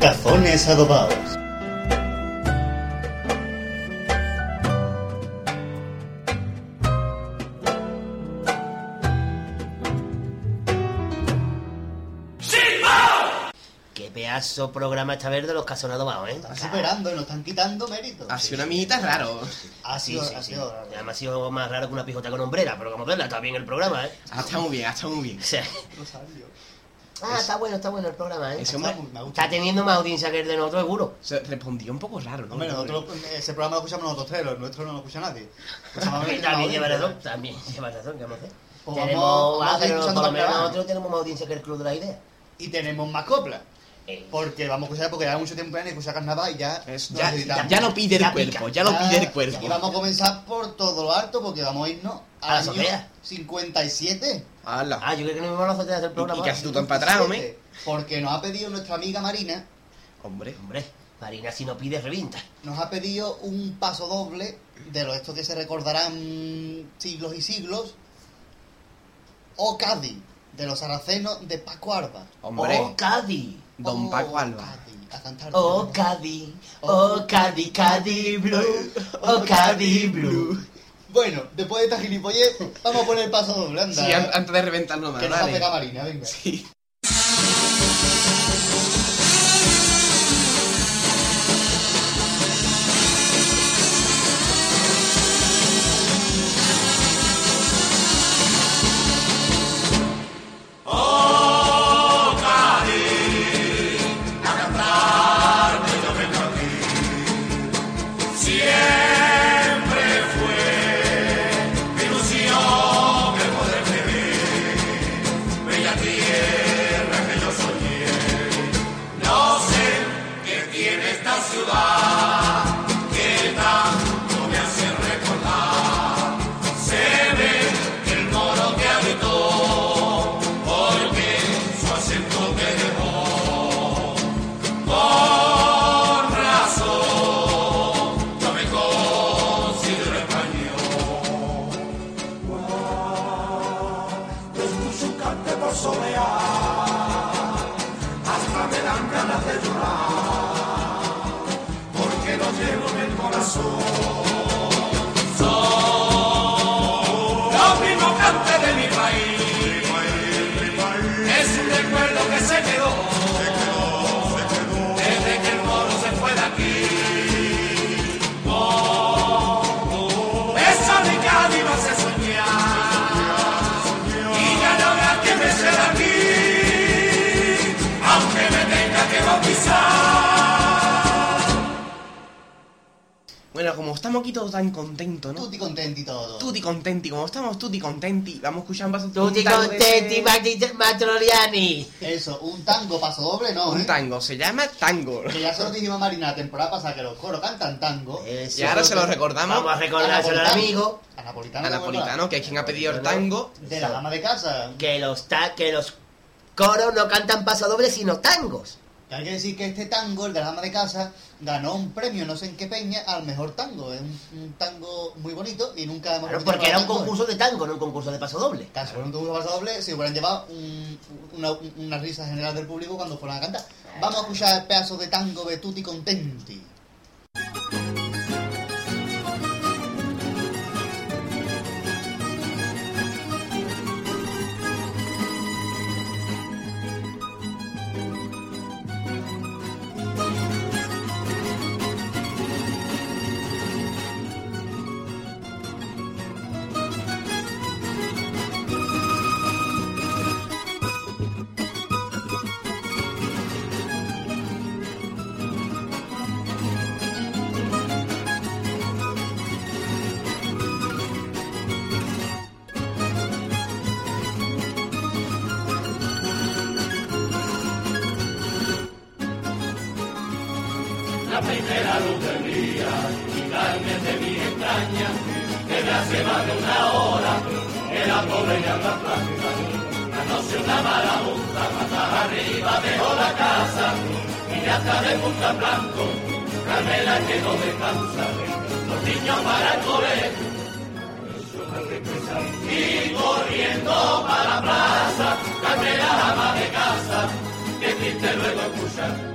Cazones adobados. Pedazo programa esta vez de los casonados adobados, ¿eh? Están superando y nos están quitando méritos. Ha sido una amiguita raro. Ha Sí, sido, sí, ha sí. sido. Y Además ha sido más raro que una pijota con hombrera, pero como verla, está bien el programa, ¿eh? Ha estado muy bien, ha estado muy bien. Ah, está bueno, está bueno el programa, ¿eh? Ese hombre. Está teniendo más audiencia que el de nosotros, seguro. se respondía un poco raro, ¿no? Hombre, nosotros ese programa lo escuchamos nosotros tres, el nuestro no lo escucha nadie. <laughs> Que también <laughs> lleva razón, también lleva razón, ¿qué vamos a hacer? Pues tenemos, vamos- vamos ah, a ir pero escuchando por lo menos nosotros tenemos más audiencia que el Club de la Idea. Y tenemos más coplas. Eh. Porque vamos a escuchar, porque ya mucho tiempo en escuchar carnaval y ya. Es- ya, necesitamos. ya lo pide el Ya cuerpo, pica. ya lo pide el Y cuerpo. vamos a comenzar por todo lo alto porque vamos a irnos A la azotea. 57. Hala. Ah, yo creo que no me van a hacer el programa. y casi tú tan para atrás, hombre. Porque nos ha pedido nuestra amiga Marina, Hombre. Hombre, Marina, si no pide, revienta. nos ha pedido un paso doble de lo estos que se recordarán siglos y siglos. O Cádiz, de los saracenos de Paco Arba. Hombre. Oh, Cádiz. Don Oh, Paco Alba. A cantar. Oh, Cádiz. Oh, Cádiz Blue. <laughs> Oh, Cádiz Blue. Bueno, después de esta gilipollez, vamos a poner el paso doble, anda. Sí, an- antes de reventarlo más, que nos va a pegar dale. Marina, venga. Sí. Contenti, vamos a escuchar un paso Tutti de contenti, Matroliani. Eso, un tango paso doble, ¿no? Un ¿eh? tango, se llama tango. Que ya se lo dijimos a Marina la temporada pasada que los coros cantan tango. Eso. Y ahora se lo recordamos Vamos a recordárselo al amigo. A Napolitano. a ¿de Napolitano, que es quien ha pedido el tango. De la dama de casa. Que los, ta que los coros no cantan pasodobles, sino tangos. Hay que decir que este tango, el de la dama de casa, ganó un premio, no sé en qué peña, al mejor tango. Es un, un tango muy bonito y nunca hemos Claro, repetido porque era un ¿eh? concurso de tango, no un concurso de pasodoble. Caso fuera un concurso paso doble, se hubieran llevado un- una, una risa general del público cuando fueran a cantar. Vamos a escuchar el pedazo de tango de Tutti Contenti. La primera luz del día y carne de mi entraña, desde hace más de una hora, que la pobre ya está blanca. Anoche una marabunta, patas arriba dejó la casa, y ya está de punta blanco, Carmela que no descansa, los niños para el colegio, y corriendo para la plaza, Carmela ama de casa, que triste luego escuchar.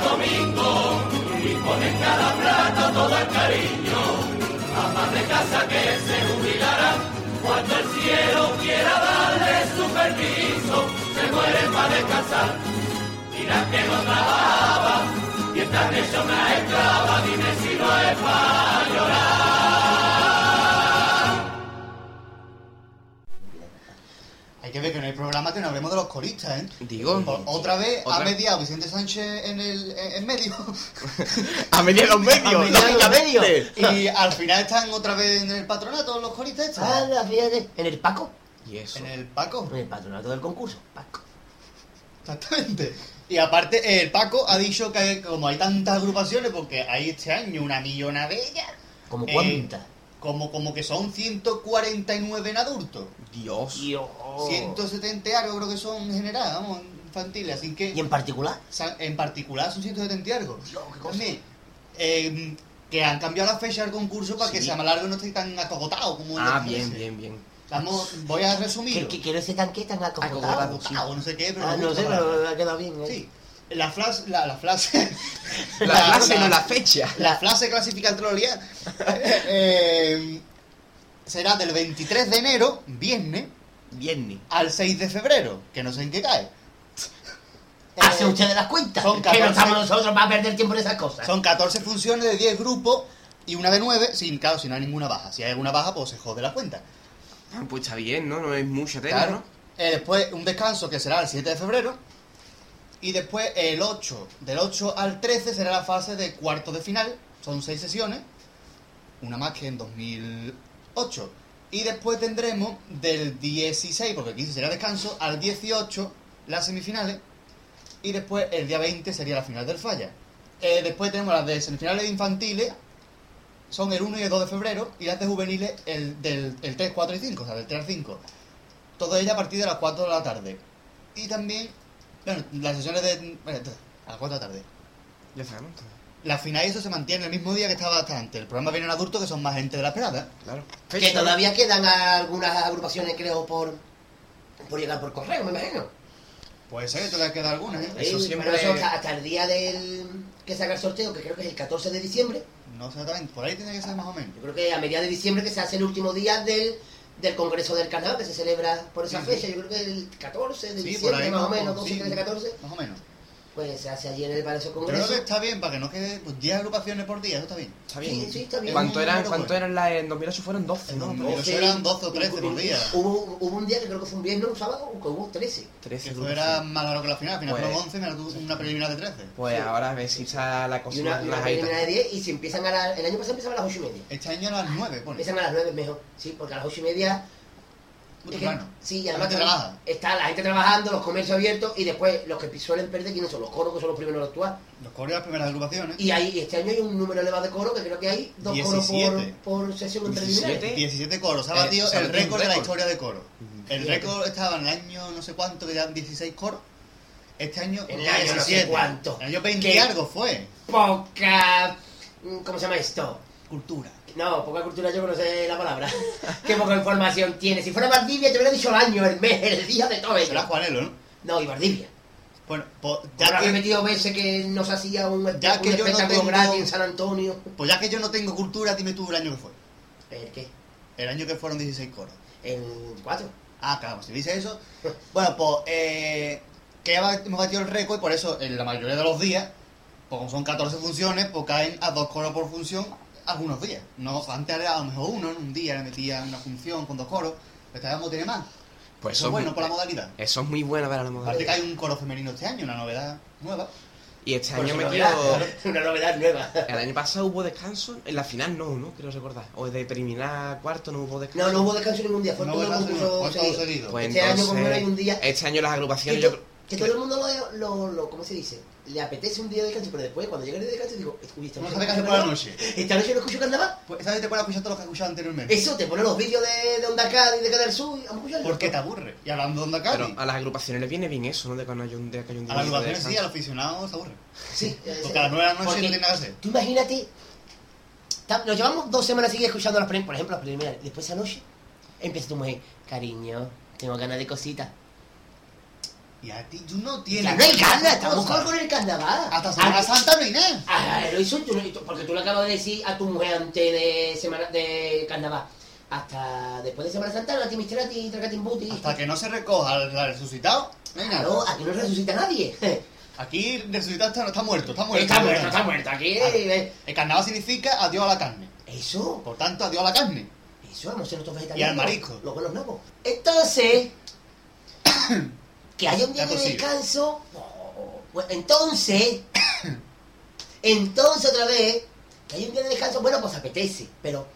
Domingo, y pone en cada plato todo el cariño de casa que se jubilarán cuando el cielo quiera darle su permiso para descansar. Mira que no trabajaba y están hecha una esclava, dime si no es para llorar. Hay que ver que en el programa que no hablemos de los coristas, ¿eh? Digo. Por- otra vez Otra ha mediado Vicente Sánchez en el en, en medio. <laughs> A medio los medios. A medio, a medio. y al final están otra vez en el patronato los coristas estos. Ah, fíjate. En el Paco. Y eso. En el Paco. En el patronato del concurso. Paco. Exactamente. Y aparte, el Paco ha dicho que como hay tantas agrupaciones, porque hay este año una millona de ellas, ¿Como Eh, cuántas? Como, como que son 149 en adultos. Dios. Dios. 170 y algo creo que son en general, vamos, infantiles. Así que ¿Y en particular? en particular son 170 y algo. Dios, qué cosa. También, eh, que han cambiado la fecha del concurso para que sea más largo y no esté tan acogotado como Ah, bien, bien, bien. Vamos, voy a ¿Qué, resumir. qué, quiero ese tanque tan acogotado? O no sé qué, pero Ah, no sé, pero ha quedado bien. ¿eh? Sí. La frase, la, la frase, La frase, no la fecha. la frase clasificatoria eh, será del 23 de enero, viernes, Viernes. al 6 de febrero, que no sé en qué cae. Hace Eh, usted las cuentas. son que no 14 estamos nosotros para perder tiempo en esas cosas. Son 14 funciones de 10 grupos y una de 9, sin, claro, si no hay ninguna baja. Si hay alguna baja, pues se jode la cuenta. Ah, pues está bien, ¿no? No es mucha tela, Claro. ¿no? Eh, después un descanso que será el 7 de febrero. Y después el 8, del 8 al 13 será la fase de cuartos de final. Son 6 sesiones. Una más que en 2008. Y después tendremos del 16, porque el 15 será descanso, al 18 las semifinales. Y después el día 20 sería la final del falla. Eh, después tenemos las de semifinales infantiles. Son el 1 y el 2 de febrero. Y las de juveniles el, del el 3, 4 y 5. O sea, del 3 al 5. Todo ello a partir de las 4 de la tarde. Y también, bueno, las sesiones de... bueno, a las 4 de la tarde. Ya sabemos. La final y eso se mantiene el mismo día que estaba hasta antes. El programa viene en adulto, que son más gente de la esperada. Claro. Que todavía quedan algunas agrupaciones, creo, por, por llegar por correo, me imagino. Puede ser que todavía queda alguna, ¿eh? Eso siempre- pero eso hasta, hasta el día del que se haga el sorteo, que creo que es el 14 de diciembre. No sé exactamente, por ahí tiene que ser más o menos. Yo creo que a mediados de diciembre que se hace el último día del, del Congreso del Carnaval, que se celebra por esa Sí, fecha. Yo creo que el 14 de Sí, diciembre, más o menos, o- 12, sí, 13, 14. Más o menos. Pues se hace allí en el Palacio Yo creo Congreso. que está bien para que no quede pues, 10 agrupaciones por día, eso está bien. Está bien. Sí, sí, está bien. ¿Cuánto eran, cuánto bueno. eran las en 2008? Fueron 12, En ¿no? 2008 eran 12 o 13 por día. Hubo, hubo un día que creo que fue un viernes o un sábado, que hubo 13. 13 Que eso era sí. más largo que la final. Al final Pues- fueron 11, me tuvo una preliminar de 13. Pues Sí. ahora a ver si está la cosa Y una, una preliminar de 10 y si empiezan a las... El año pasado empezaban a las 8 y media. Este año a las 9, pone. Empiezan a las 9 mejor, sí, porque a las 8 y media... Es que- sí, y La además gente está, trabaja. está la gente trabajando, los comercios abiertos y después los que suelen perder, ¿quiénes son? Los coros, que son los primeros en actuar. Los coros de las primeras agrupaciones. Y hay, este año hay un número elevado de coros, que creo que hay dos coros 17. por, por sesión en 17. preliminares. 17 coros. Se ha Eh, batido el récord de la historia de coro. El récord estaba en el año no sé cuánto, que eran 16 coros. Este año, En el año no sé 17. cuánto. El año 20 y ¿Qué? algo fue. Poca... ¿Cómo se llama esto? Cultura. No, poca cultura yo no sé la palabra. <laughs> Qué poca información tiene. Si fuera Valdivia te hubiera dicho el año, el mes, el día de todo Será ello. Juanelo, ¿no? No, y Valdivia. Bueno, pues Ya ya, que he metido veces que nos hacía un, Ya un que yo no espectáculo tengo- gratis en San Antonio. pues ya que yo no tengo cultura, dime tú el año que fue. ¿El qué? El año que fueron 16 coros. En cuatro. Ah, claro, si dice eso. <laughs> Bueno, pues eh, que ya hemos batido el récord y por eso en la mayoría de los días, pues como son 14 funciones, pues caen a dos coros por función algunos días. No, antes era a lo mejor uno, en un día le metía una función con dos coros, esta vez vamos a tener más. Pues eso es bueno muy- por la modalidad. Eso es muy bueno para la Aparte modalidad. que hay un coro femenino este año, una novedad nueva. Y este Por año novedad, <laughs> Una novedad nueva. El año pasado hubo descanso, en la final no, ¿no? Quiero recordar. O de preliminar cuarto no hubo descanso. No, no hubo descanso ningún día, fue No todo el concurso seguido. seguido. Pues Este año, entonces, como no hay un día- Este año las Que, agrupaciones yo... que todo el mundo lo, lo, lo- ¿cómo se dice? Le apetece un día de descanso, pero después cuando llega el día de descanso digo, uy, esta No noche sabe qué no hacer por la noche. Esta noche no escucho carnaval. Pues esa vez te puedes escuchar todo lo que has escuchado anteriormente. Eso, te pone los vídeos de, de Onda Cádiz, de Canal Sur, y vamos a escucharlo. Porque te aburre. Y hablando de onda Cádiz, Pero a las agrupaciones les viene bien eso, ¿no? De que no haya un día que haya un a día las de agrupaciones sí, descanso. al aficionado se aburre. Sí, <laughs> eh, Porque a las nueve de la noche porque no tiene nada que hacer. Tú imagínate, nos llevamos dos semanas seguidas escuchando las por ejemplo, las preliminares. Después esa noche empieza tu mujer, cariño, tengo ganas de cositas. Y a ti, tú no tienes. Ya no hay cosas. estamos con, con el carnaval. Hasta Semana Ah, Santa no hay nada. Ah, lo hizo tú, no- porque tú le acabas de decir a tu mujer antes de semana de carnaval. hasta después de Semana Santa, la timisterati, tracatimbuti. Hasta que no se recoja al resucitado, no hay nada. Claro, aquí no resucita nadie. Aquí el resucitado está, está muerto, está muerto. Está muerto, está muerto. Aquí. eh, El carnaval significa adiós a la carne. Eso, Por tanto, adiós a la carne. eso, vamos a ser nosotros vegetarianos. Y al marisco. Los buenos lobos. Entonces, que haya un día de descanso. oh, entonces, <coughs> entonces otra vez, que haya un día de descanso, bueno, pues apetece, pero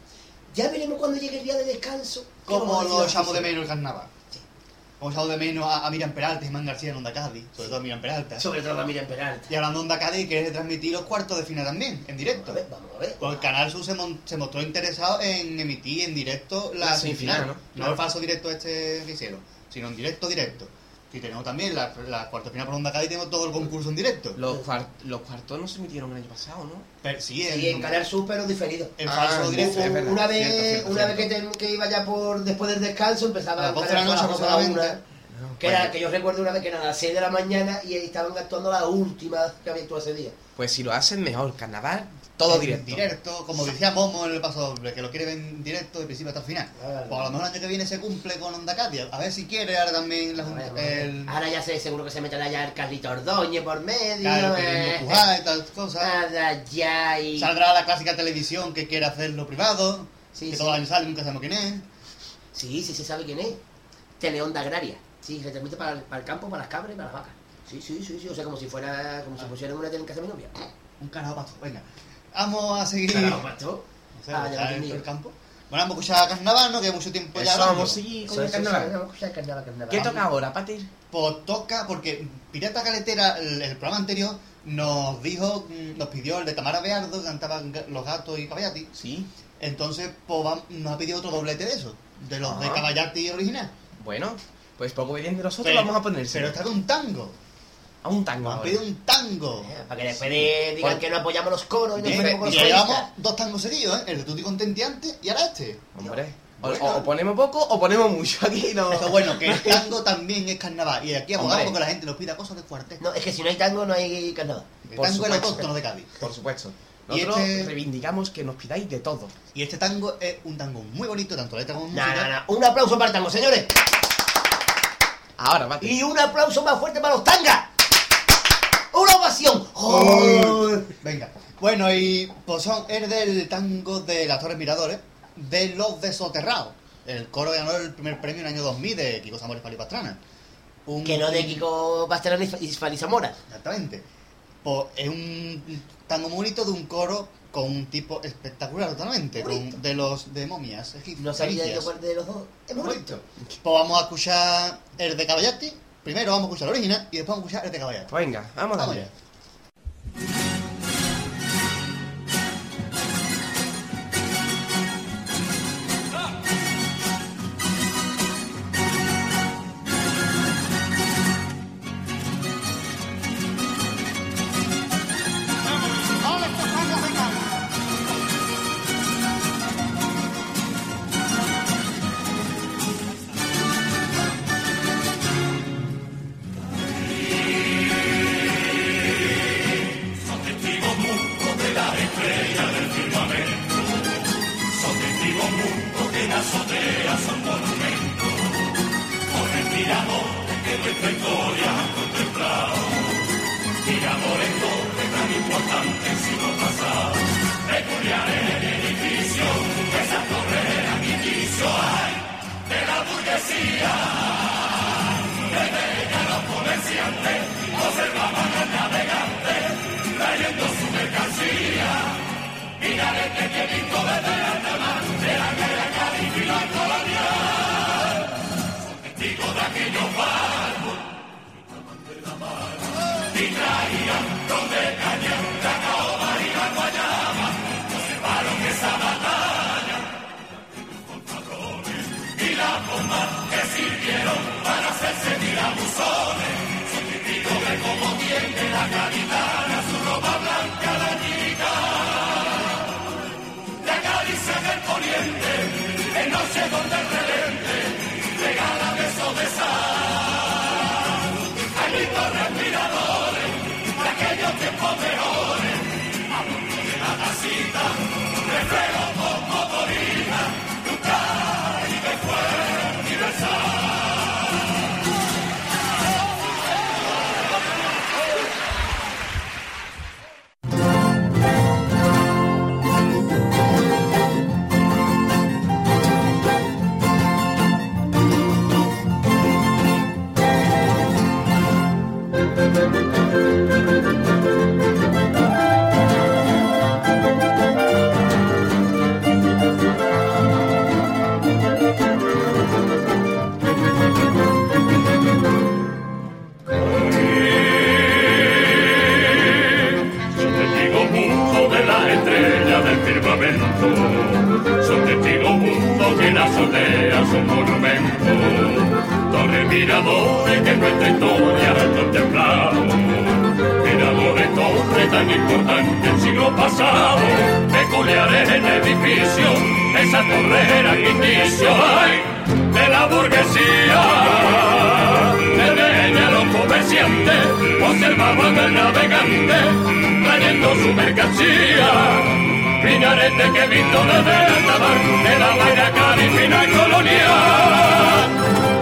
ya veremos cuando llegue el día de descanso. vamos Como lo echamos de menos el carnaval. Sí. Como echamos de menos a, a Miriam Peralta y Germán García en Onda Cádiz, sobre todo a Miriam Peralta. Sobre todo a Miriam Peralta. Y hablando de Onda Cádiz, quiere transmitir los cuartos de final también, en directo. A ver, vamos a ver. Pues el Canal Sur se, mon- se mostró interesado en emitir en directo la, La semifinal, ¿no? ¿no? el falso directo este que hicieron, sino en directo, directo. Y tenemos también la, la cuarta final por Onda Cádiz, tenemos todo el concurso en directo. Los, cuar- los cuartos no se emitieron el año pasado, ¿no? Pero sí, Sí, en Canal Sur, pero diferido. en Ah, falso en directo. es verdad, una vez, cierto, cierto, una cierto. vez que, te- que iba ya por después del descanso, empezaba A las en 12 de la noche a la que, era, que yo recuerdo una vez que era a las 6 de la mañana y estaban actuando la última que había actuado ese día. Pues si lo hacen mejor, carnaval, todo directo. directo, como decía Momo en el paso doble, que lo quiere ver en directo de principio hasta el final. Claro. Pues a lo mejor el año que viene se cumple con Onda Cádiz. A ver si quiere ahora también la Junta- el... Ahora ya sé, seguro que se meterá ya el Carlito Ordóñez por medio. Claro, eh, y tal cosas. Nada, ya y... Saldrá la clásica televisión que quiere hacerlo privado, Sí, que sí. todos los años sale, nunca sabemos quién es. Sí, sí, se sabe quién es. Teleonda Agraria. Sí, se transmite para, el- para el campo, para las cabras y para las vacas. Sí, sí, sí, sí. O sea, como si fuera, como si pusieran una tele en casa de mi novia. Un carajo pasto. Venga, vamos a seguir. Carajo, macho. No sé, Ah, ya lo entendí. el campo. Bueno, vamos a escuchar a Carnaval, ¿no? Que mucho tiempo ya Eso hablando. vamos a seguir con Eso, el eso, eso, carnaval. vamos a escuchar carnaval, carnaval. ¿Qué toca ahora, Patir? Pues toca, porque Pirata Caletera, el, el programa anterior, nos dijo, mm, nos pidió el de Tamara Beardo, que cantaban Los Gatos y Caballati. Sí. Entonces, pues nos ha pedido otro doblete de eso, de los de Ah. Caballati original. Bueno, pues poco bien de nosotros Pero- vamos a ponerse. Pero está de un tango. A un tango. Nos han pedido un tango. Eh, Para que después de- digan que no apoyamos los coros y no Bien, ponemos con los llevamos dos tangos seguidos, ¿eh? El de Tutti Contenti antes y ahora este. Hombre. O, Bueno. o- o ponemos poco o ponemos mucho. Aquí no. Eso bueno, que el tango también es carnaval. Y aquí abogamos porque la gente nos pida cosas de cuartet. No, es que si no hay tango no hay carnaval. El por tango es el autóctono de Cádiz. Por supuesto. Y Nosotros este- reivindicamos que nos pidáis de todo. Y este tango es un tango muy bonito, tanto letra como música. no, no. Un aplauso para el tango, señores. Ahora, Patir. Y un aplauso más fuerte para los tangas. ¡Oh! Venga. Bueno, y pues son, es del tango de las Torres Miradores, de Los Desoterrados. El coro ganó el primer premio en el año 2000 de Kiko Zamora y Pastrana. Un- Que no de Kiko Pastelón y Fali Zamora. Exactamente. Pues es un tango muy bonito de un coro con un tipo espectacular totalmente, con- de los de momias. No sabía yo cuál de los dos. Es muy bonito. Pues vamos a escuchar el de Caballati. Primero vamos a escuchar el original y después vamos a escuchar el de Caballati. Venga, vamos a Vamos darle. allá. Son tiene son testigos mundo que la azotea son monumento, torre miradores que nuestra historia contemplamos, miradores torre tan importante el siglo pasado, peculiares en edificio, esa torre era el indicio ay, de la burguesía, desde los comerciantes, observaban al navegante, trayendo su mercancía. Minarete que he visto desde alta mar, de la guaira Cádiz fina colonial.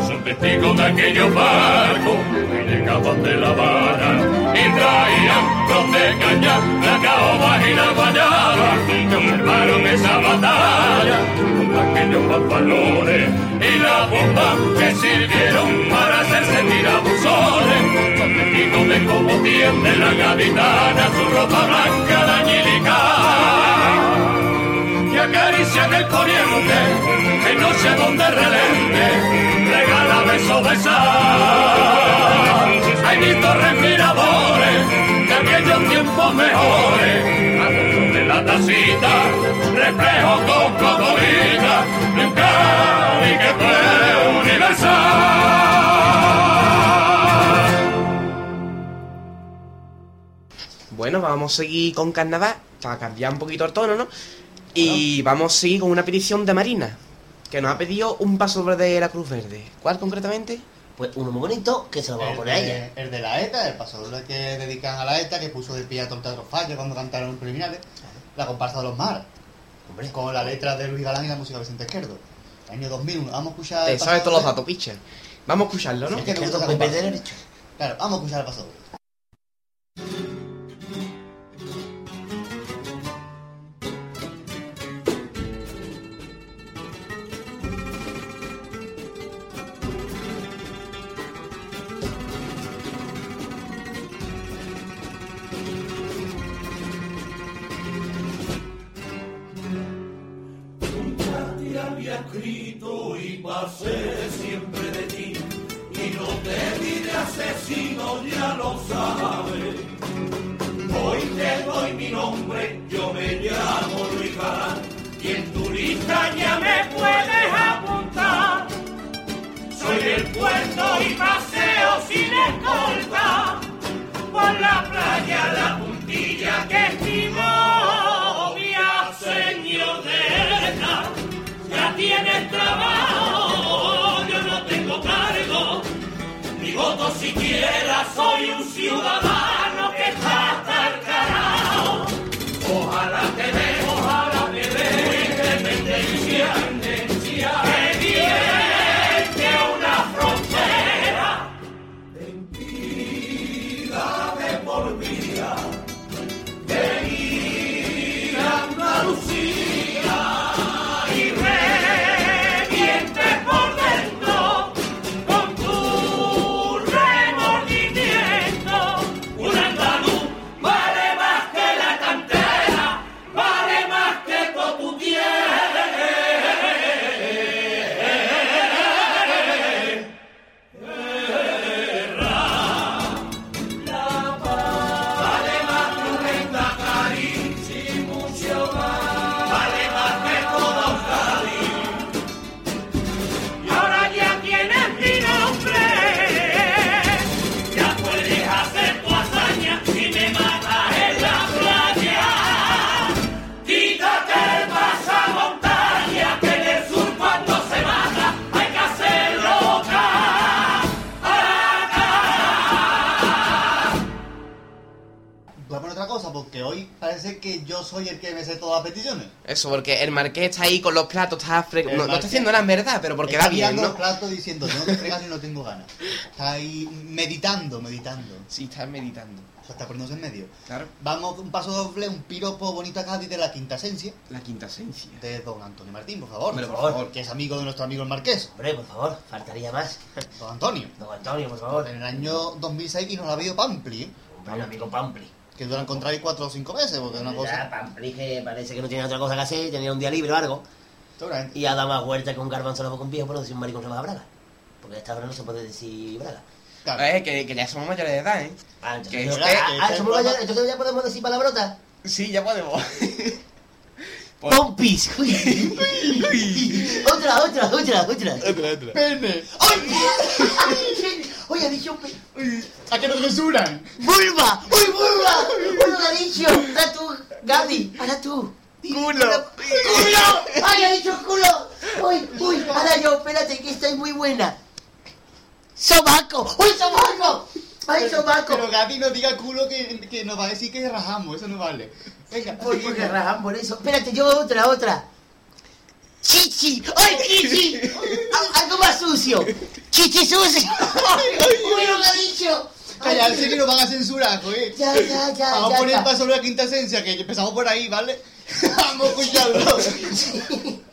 Son testigos de aquellos barcos que llegaban de La y traían los de caña, la caoba y la guayaba. Que observaron esa batalla con aquellos pantalones y la bomba que sirvieron para hacer sentir abusones. Son testigos de cómo tiende la gaditana su ropa blanca de y acarician el poniente, que no sé dónde relente, regala besos de sal. Hay mis torres de aquellos tiempos mejores, adentro de la tacita, reflejo con cocodrita, un Cádiz que fue universal. Bueno, vamos a seguir con carnaval, para cambiar un poquito el tono, ¿no? Y vamos a seguir con una petición de Marina, que nos ha pedido un paso de la Cruz Verde. ¿Cuál concretamente? Pues uno muy bonito que se lo vamos a poner a ella. el de la ETA, el pasodoble que dedican a la ETA, que puso de pie a Tom Teatro Falla cuando cantaron preliminares, la comparsa de los mar, Hombre, con la letra de Luis Galán y la música de Vicente Izquierdo. Año 2001, vamos a escuchar... Te el sabes todos los datos, picha. Vamos a escucharlo, ¿no? Es que me gusta. Claro, vamos a escuchar el te escrito y pasé siempre de ti y no te diré asesino, ya lo sabes. Hoy te doy mi nombre, yo me llamo Luis Galán y en tu lista ya me puedes apuntar. Soy el puerto y paseo sin escolta por la playa La voto siquiera, soy un ciudadano que está soy el que me sé todas las peticiones. Eso, porque el marqués está ahí con los platos, está fre... El No, no está haciendo nada en verdad, pero porque Está da bien, mirando ¿no? los platos diciendo, tengo que fregar y no tengo ganas. Está ahí meditando, meditando. Sí, está meditando. O sea, está poniéndose en medio. Claro. Vamos, un paso doble, un piropo bonito a Cádiz de la quinta esencia La quinta esencia. de don Antonio Martín, por favor. Hombre, por por favor. favor. Que es amigo de nuestro amigo el Marqués, Hombre, por favor, faltaría más. don Antonio. Don Antonio, por favor. En el año 2006 y nos la vio Pampli, ¿eh? Hombre, amigo Pampli. Que tú la encontráis cuatro o cinco veces, porque es una Ya, cosa... Pampli que parece que no tiene otra cosa que hacer, tenía un día libre o algo. Seguramente. Y ha dado más vuelta que un garbanzo boca un viejo por no decir un maricón se va a braga. Porque a esta hora no se puede decir braga. Claro. Eh, que, que ya somos mayores de edad, ¿eh? Ah, entonces, Que yo- ah, ah, somos programa- mayores, entonces ya podemos decir palabrotas. Sí, ya podemos. <laughs> Pompis. <laughs> otra, otra, otra, otra. Pene. ¡Ay! <laughs> Oye, ha dicho pe- ¿A qué no censuran? vulva. ¡Uy, lo ha dicho! Ahora tú, Gaby, ahora tú. Culo. ¡Culo! ¡Ay, ha dicho culo! ¡Uy, uy! Ahora yo, espérate, que esta es muy buena. ¡Sobaco! ¡Uy, sobaco! ¡Ay, sobaco! Pero Gaby no diga culo que, que nos va a decir que rajamos, eso no vale. Venga, Uy, porque rajan por eso. Espérate, yo otra, otra. Chichi. ¡Ay, chichi! Al- Algo más sucio. Chichi sucio. Uy, <laughs> lo ha dicho. Ay, Callarse que nos van a censurar, joder. Ya, ya, ya, Vamos a poner paso sobre la quinta esencia, que empezamos por ahí, ¿vale? <laughs> Vamos a escucharlo. <laughs>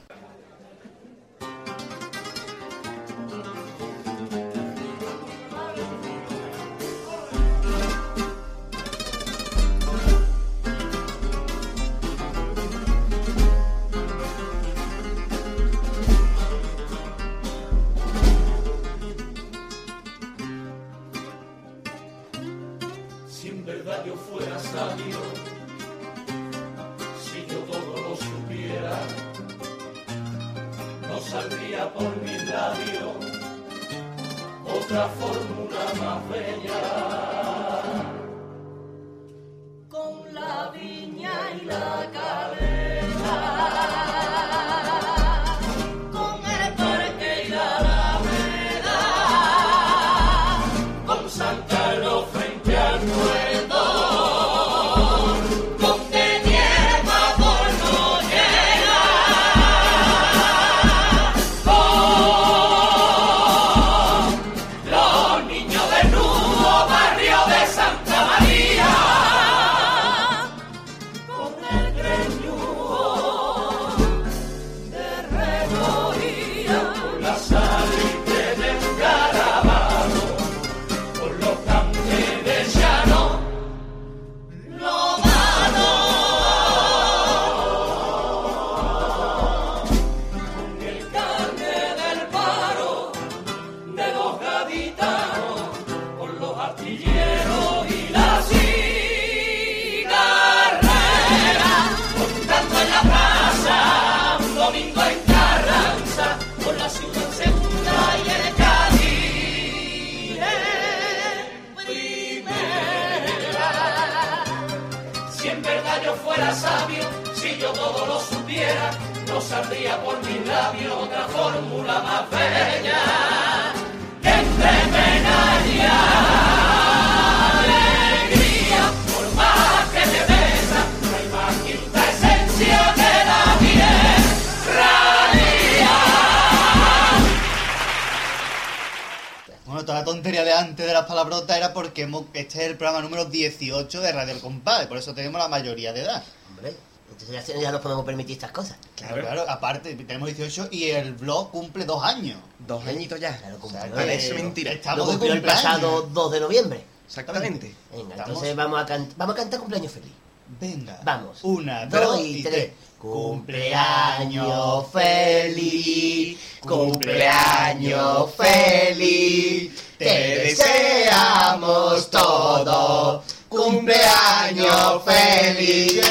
Radio El Compás, por eso tenemos la mayoría de edad. Hombre, entonces ya, ya nos podemos permitir estas cosas. Claro, claro, aparte tenemos 18 y el blog cumple dos años. Dos añitos ya. Claro, O cumple. que Parece mentira. Lo Estamos de cumplió el pasado 2 de noviembre. Exactamente. Venga, Estamos- entonces vamos a, can- vamos a cantar cumpleaños feliz. Venga. Vamos. Una, Dos dos y y tres. tres. Cumpleaños feliz, cumpleaños feliz, te deseamos todo, cumpleaños feliz.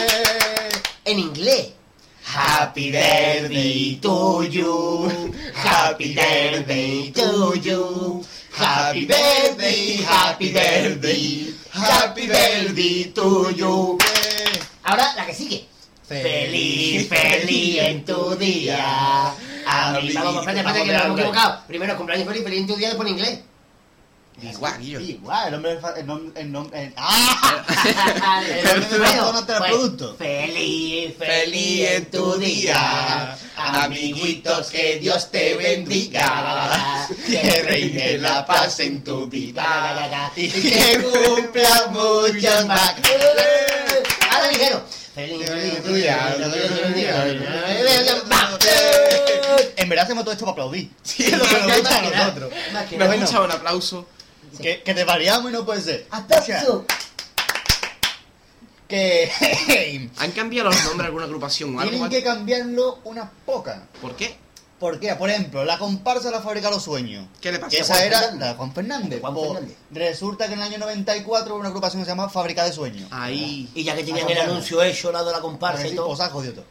En inglés. Happy birthday to you, happy birthday to you, happy birthday, happy birthday, happy birthday to you. Ahora la que sigue. Feliz, feliz en tu día. Ami- Vamos, espérate, espérate, que nos hemos equivocado. Primero cumpleaños feliz, feliz en tu día, después en inglés. Igual. Igual, el nombre el nombre, el nombre, el- <laughs> ¡Ah! El nombre de pues, producto. Feliz, Feliz en tu día, amiguitos, que Dios te bendiga, que reine la paz en tu vida, y que cumpla muchos más. Ahora ligero. Feliz en tu día. En verdad hacemos todo esto para aplaudir. Sí, lo que nos gusta a nosotros. has escuchado un aplauso. Que, que desvariamos y no puede ser. Aplauso. Que <laughs> ¿Han cambiado los nombres de alguna agrupación o algo? tienen que cambiarlo unas pocas. ¿Por qué? ¿Por qué? Por ejemplo, la comparsa de la fábrica de los sueños. ¿Qué le pasó? Que esa Juan era Fernández. la de Juan Fernández. Juan Fernández. Resulta que en el año 94 hubo una agrupación que se llama Fábrica de Sueños. Ahí. Y ya que tenían el anuncio hecho, lado de la comparsa y Parece- todo. Os ha jodido todo.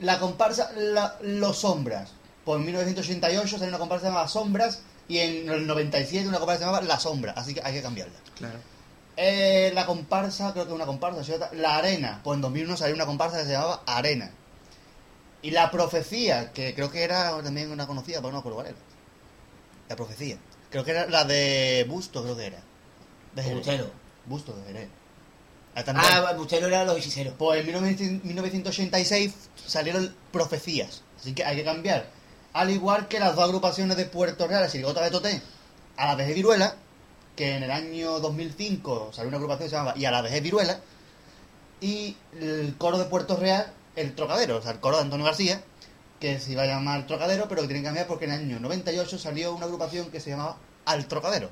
La comparsa la- Los Sombras. Pues en 1988 salió una comparsa llamada Sombras y en el 97 una comparsa llamada La Sombra. Así que hay que cambiarla. Claro. Eh, la comparsa, creo que es una comparsa, ¿sí? La Arena. Pues en 2001 salió una comparsa que se llamaba Arena. Y La Profecía, que creo que era también una conocida, pero no me acuerdo cuál era. La Profecía. Creo que era la de Busto, creo que era. De Jerez. Bustelo. Busto de Jerez. Ah, también. Ah, Bustelo era los hechiceros. Pues en 1900 1986 salieron profecías, así que hay que cambiar. Al igual que las dos agrupaciones de Puerto Real, la Sirigota de Toté, a la vez de Viruela, que en el año 2005 salió una agrupación que se llamaba Y a la vez de Viruela, y el coro de Puerto Real, el Trocadero, o sea, el coro de Antonio García, que se iba a llamar Trocadero, pero que tienen que cambiar porque en el año 98 salió una agrupación que se llamaba Al Trocadero.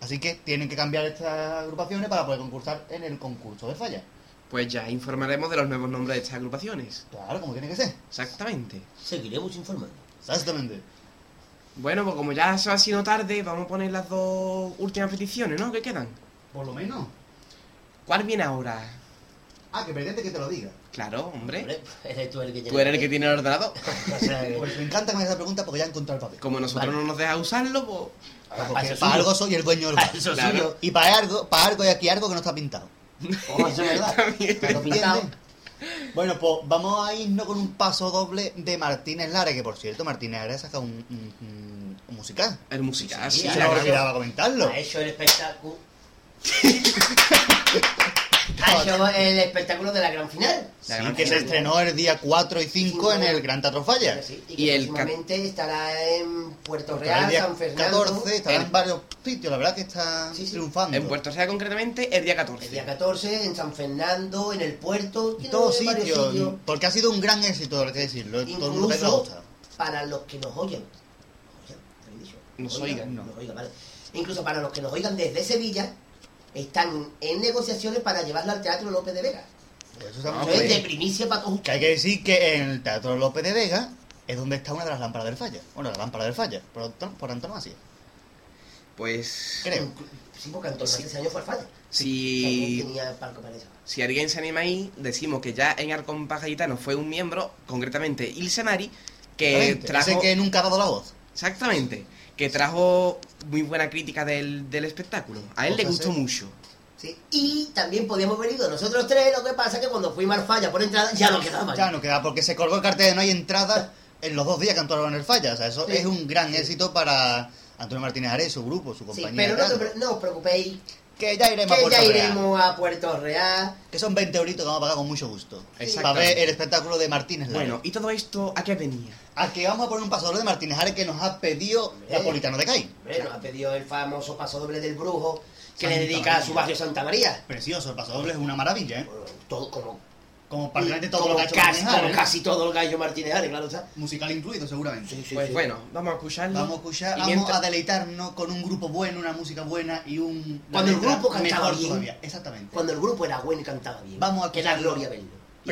Así que tienen que cambiar estas agrupaciones para poder concursar en el concurso de falla. Pues ya informaremos de los nuevos nombres de estas agrupaciones. Claro, como tiene que ser. Exactamente. Seguiremos informando. Exactamente. Bueno, pues como ya se va haciendo tarde, vamos a poner las dos últimas peticiones, ¿no? Que quedan. Por lo menos. ¿Cuál viene ahora? Ah, que pretende que te lo diga. Claro, hombre. Hombre, eres tú el que tiene Tú eres el que tiene el ordenador. <laughs> O sea, que- <laughs> Pues me encanta que me hagas esa pregunta porque ya he encontrado el papel. Como nosotros Vale. no nos deja usarlo, pues... Porque para algo soy el dueño del Para bar. eso Claro. suyo. Y para algo, para algo hay aquí algo que no está pintado. <laughs> Oh, eso es verdad. Todo pintado. Bueno, pues vamos a irnos con un paso doble de Martínez Lara, que por cierto, Martínez Lara saca un, un, un- un musical. El musical, Sí, sí. se claro. me olvidaba comentarlo. Ha hecho el espectáculo. <laughs> ha hecho el espectáculo de la gran final. La Sí, gran que se final. estrenó el día 4 y 5 en el Gran Teatro Falla. Sí, y Y el próximamente estará en Puerto Estará el Real, día San Fernando. 14, estará El- en varios sitios, la verdad que está Sí, sí. triunfando. En Puerto Real concretamente el día 14. El día 14 en San Fernando, en el puerto. En todos sitios, porque ha sido un gran éxito, hay que decirlo. Todo el Incluso para los que nos oyen. Oye, ¿te lo he dicho? Nos oigan, no. Nos oigan, vale. Incluso para los que nos oigan desde Sevilla, están en negociaciones para llevarlo al Teatro López de Vega. Eso está Ah, Eso es de primicia para todos Que hay que decir que en el Teatro López de Vega es donde está una de las lámparas del Falla. Bueno, la lámpara del Falla, por, por antonomasia. Pues... Creo. Sí, porque Antonio ese año fue al falla. Si... También tenía palco para eso. Si alguien se anima ahí, decimos que ya en Arcon Paja Gitano fue un miembro, concretamente Ilse Mari, que trajo... Ese que nunca ha dado la voz. Exactamente. Que trajo muy buena crítica del, del espectáculo. A él le gustó mucho. Sí. Y también podíamos haber ido nosotros tres, lo que pasa es que cuando fuimos al falla por entrada ya no quedaba. Ya no queda, porque se colgó el cartel de no hay entrada en los dos días que actuaron en el Falla. O sea, eso Sí. es un gran éxito para Antonio Martínez Ares, su grupo, su Sí, compañía. pero de no, no os preocupéis, Que ya iremos a Puerto ya Real. iremos a Puerto Real. Que son 20 euritos que vamos a pagar con mucho gusto. Para ver el espectáculo de Martínez. Bueno, ¿y todo esto a qué venía? A que vamos a poner un paso doble de Martínez Ares que nos ha pedido Hombre. Napolitano de Cai. Hombre, nos ha pedido el famoso paso doble del brujo que Santa le dedica a su barrio Santa María. Precioso, el paso doble es una maravilla, ¿eh? Bueno, todo como, Como prácticamente todo como lo que ha hecho casi, Martínez como casi todo lo que ha hecho Martínez Ares, claro está. Musical incluido, seguramente. Sí, sí, pues sí. bueno, vamos a escucharlo. Vamos a escuchar, Y vamos mientras- a deleitarnos con un grupo bueno, una música buena y un. Cuando el grupo cantaba mejor bien. todavía. Exactamente. Cuando el grupo era bueno y cantaba bien. Vamos a que la escucharlo. gloria verlo. y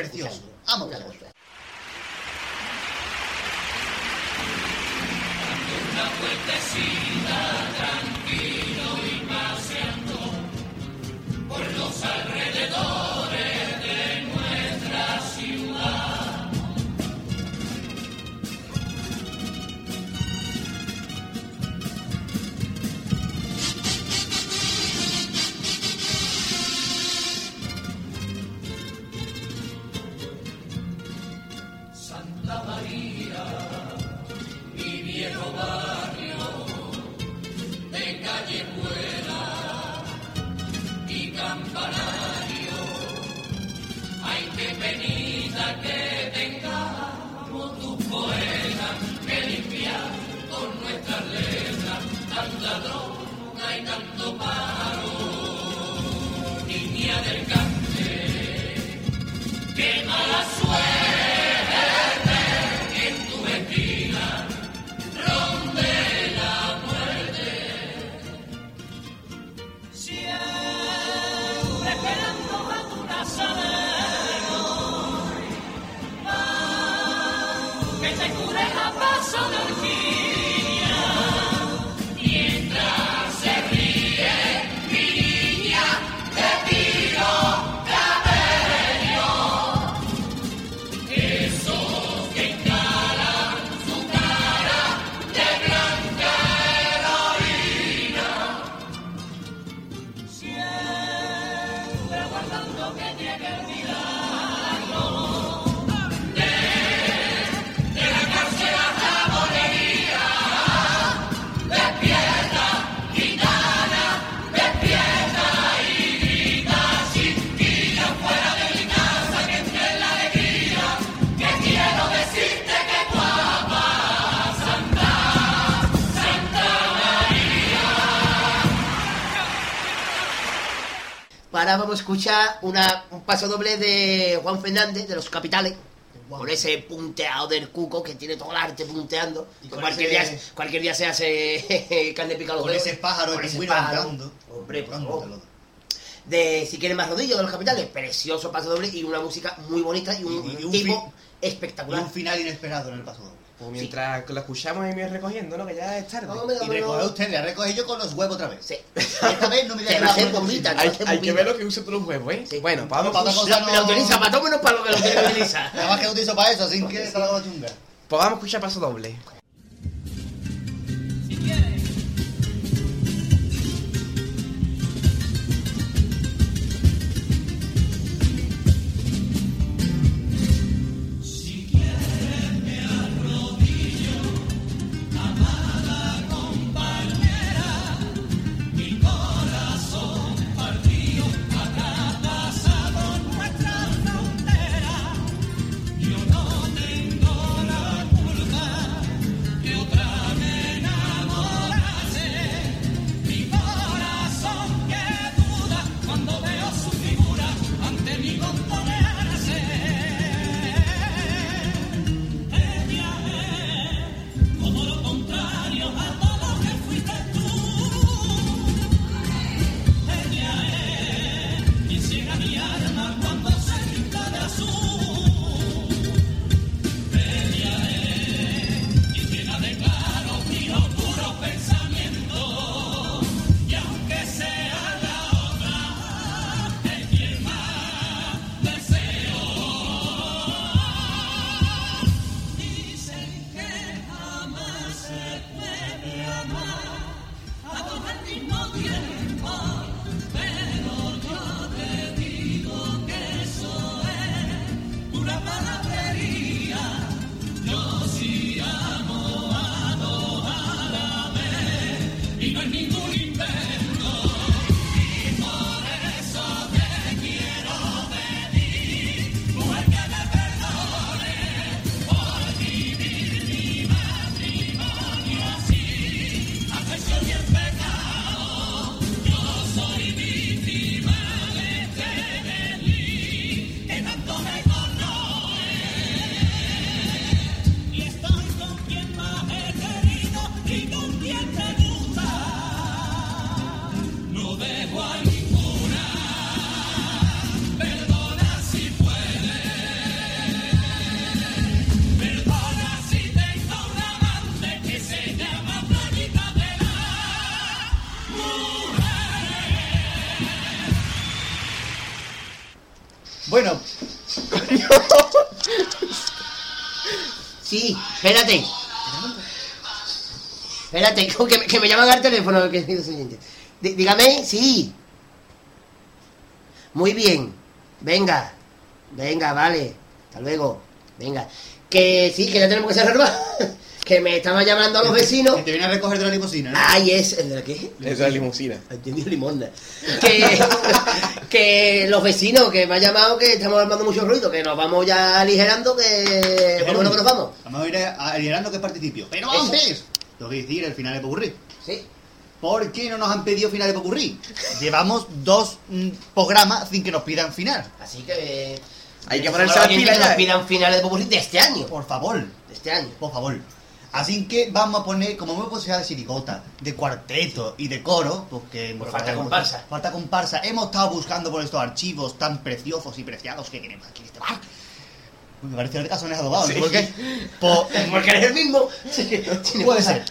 Precioso. escucharlo. Vamos a Una escucharlo. cosa. Siempre vamos a escuchar una, un paso doble de Juan Fernández, de los capitales. Con ese punteado del cuco que tiene todo el arte punteando. Y con cualquier, ese- día, cualquier día se hace <laughs> carne picada los Con dedos. ese pájaro Con ese pájaro. hablando. Hombre, por favor. de Si quieren más rodillos de los capitales, precioso paso doble y una música muy bonita y un, Y- y un tipo fin- Y espectacular. un final inesperado en el paso doble. Pues mientras lo escuchamos y me voy recogiendo, ¿no? Que ya es tarde. Hombre, Y recoge no. usted, le recoge yo con los huevos otra vez. Sí. Esta vez no me <laughs> deja la bombita. Hay, hay que ver lo que usa todos los huevos, ¿eh? Sí. Bueno, vamos, Para otra a- cosa La, la utiliza para todo menos para lo que lo <laughs> utilizar. Nada más que lo utilizo para eso, así que está la chunga. pues vamos a escuchar paso doble. Espérate. Espérate, que, me- que me llaman al teléfono, que es siguiente. Dí- Dígame, sí. Muy bien. Venga. Venga, vale. Hasta luego. Venga. Que sí, que ya tenemos que cerrar. <laughs> que me estaban llamando los vecinos. que te viene a recoger de la limusina, ¿no? Ay, es. ¿el de la qué? Es la limusina. Entendí limosna. Que, <laughs> que los vecinos que me han llamado que estamos armando mucho ruido, que nos vamos ya aligerando, que lo menos que nos vamos. Vamos a ir a- aligerando que participio. Pero antes, tengo que decir el final de Popurrí. Sí. ¿Por qué no nos han pedido final de Popurrí? Llevamos dos mm, programas sin que nos pidan final. Así que. Hay que eh, ponerse oyentes pilas que nos pidan finales de popurrí de este año. Por favor, De este año. por favor. Así que vamos a poner, como hemos posibilidad de sirigota, de cuarteto y de coro, porque falta comparsa. Falta comparsa. Hemos estado buscando por estos archivos tan preciosos y preciados que tenemos aquí en este bar. Uy, Me parece el caso de adobado, no sé por qué. Pues, <laughs> Porque eres el mismo. Sí, <laughs> Puede ser.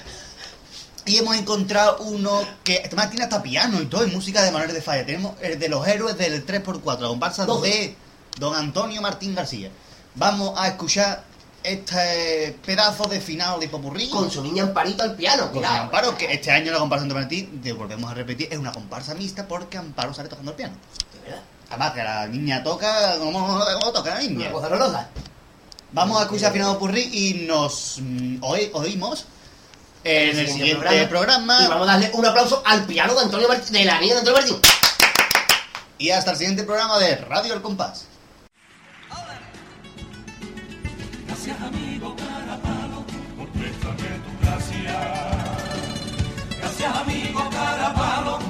Y hemos encontrado uno que además tiene hasta piano y todo, y música de Manuel de Falla. Tenemos el de los héroes del 3x4, la comparsa de Don Antonio Martín García. Vamos a escuchar este pedazo de final de Popurrí. Con su niña Amparito al piano, Con cuidado. Amparo, que este año la comparsa de Martín, de- volvemos a repetir, es una comparsa mixta porque Amparo sale tocando el piano. De verdad. Además que la niña toca como, como toca la niña. Una cosa horrorosa. Vamos a escuchar Finado Purri y nos mm, oí- oímos en el siguiente programa. Y vamos a darle un aplauso al piano de Antonio Martín, de la niña de Antonio Martín. Y hasta el siguiente programa de Radio El Compás. Gracias amigo Carapalo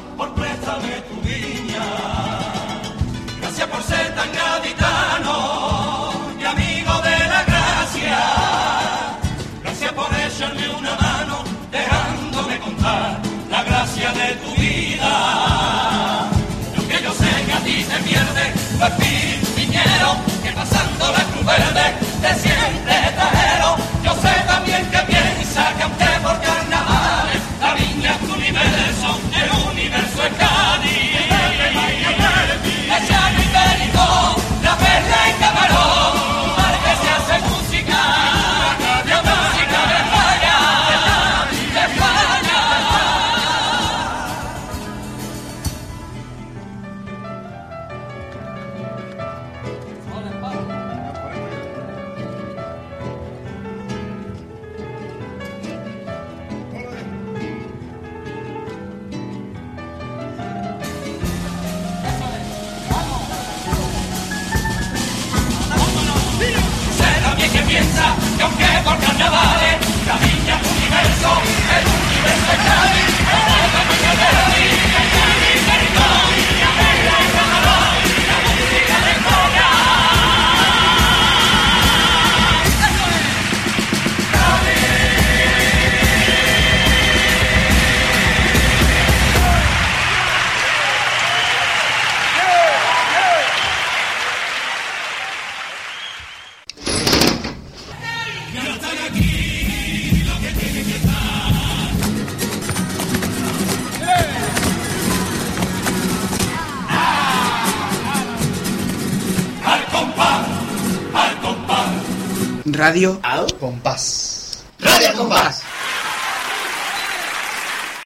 Radio Compás. Radio Compás.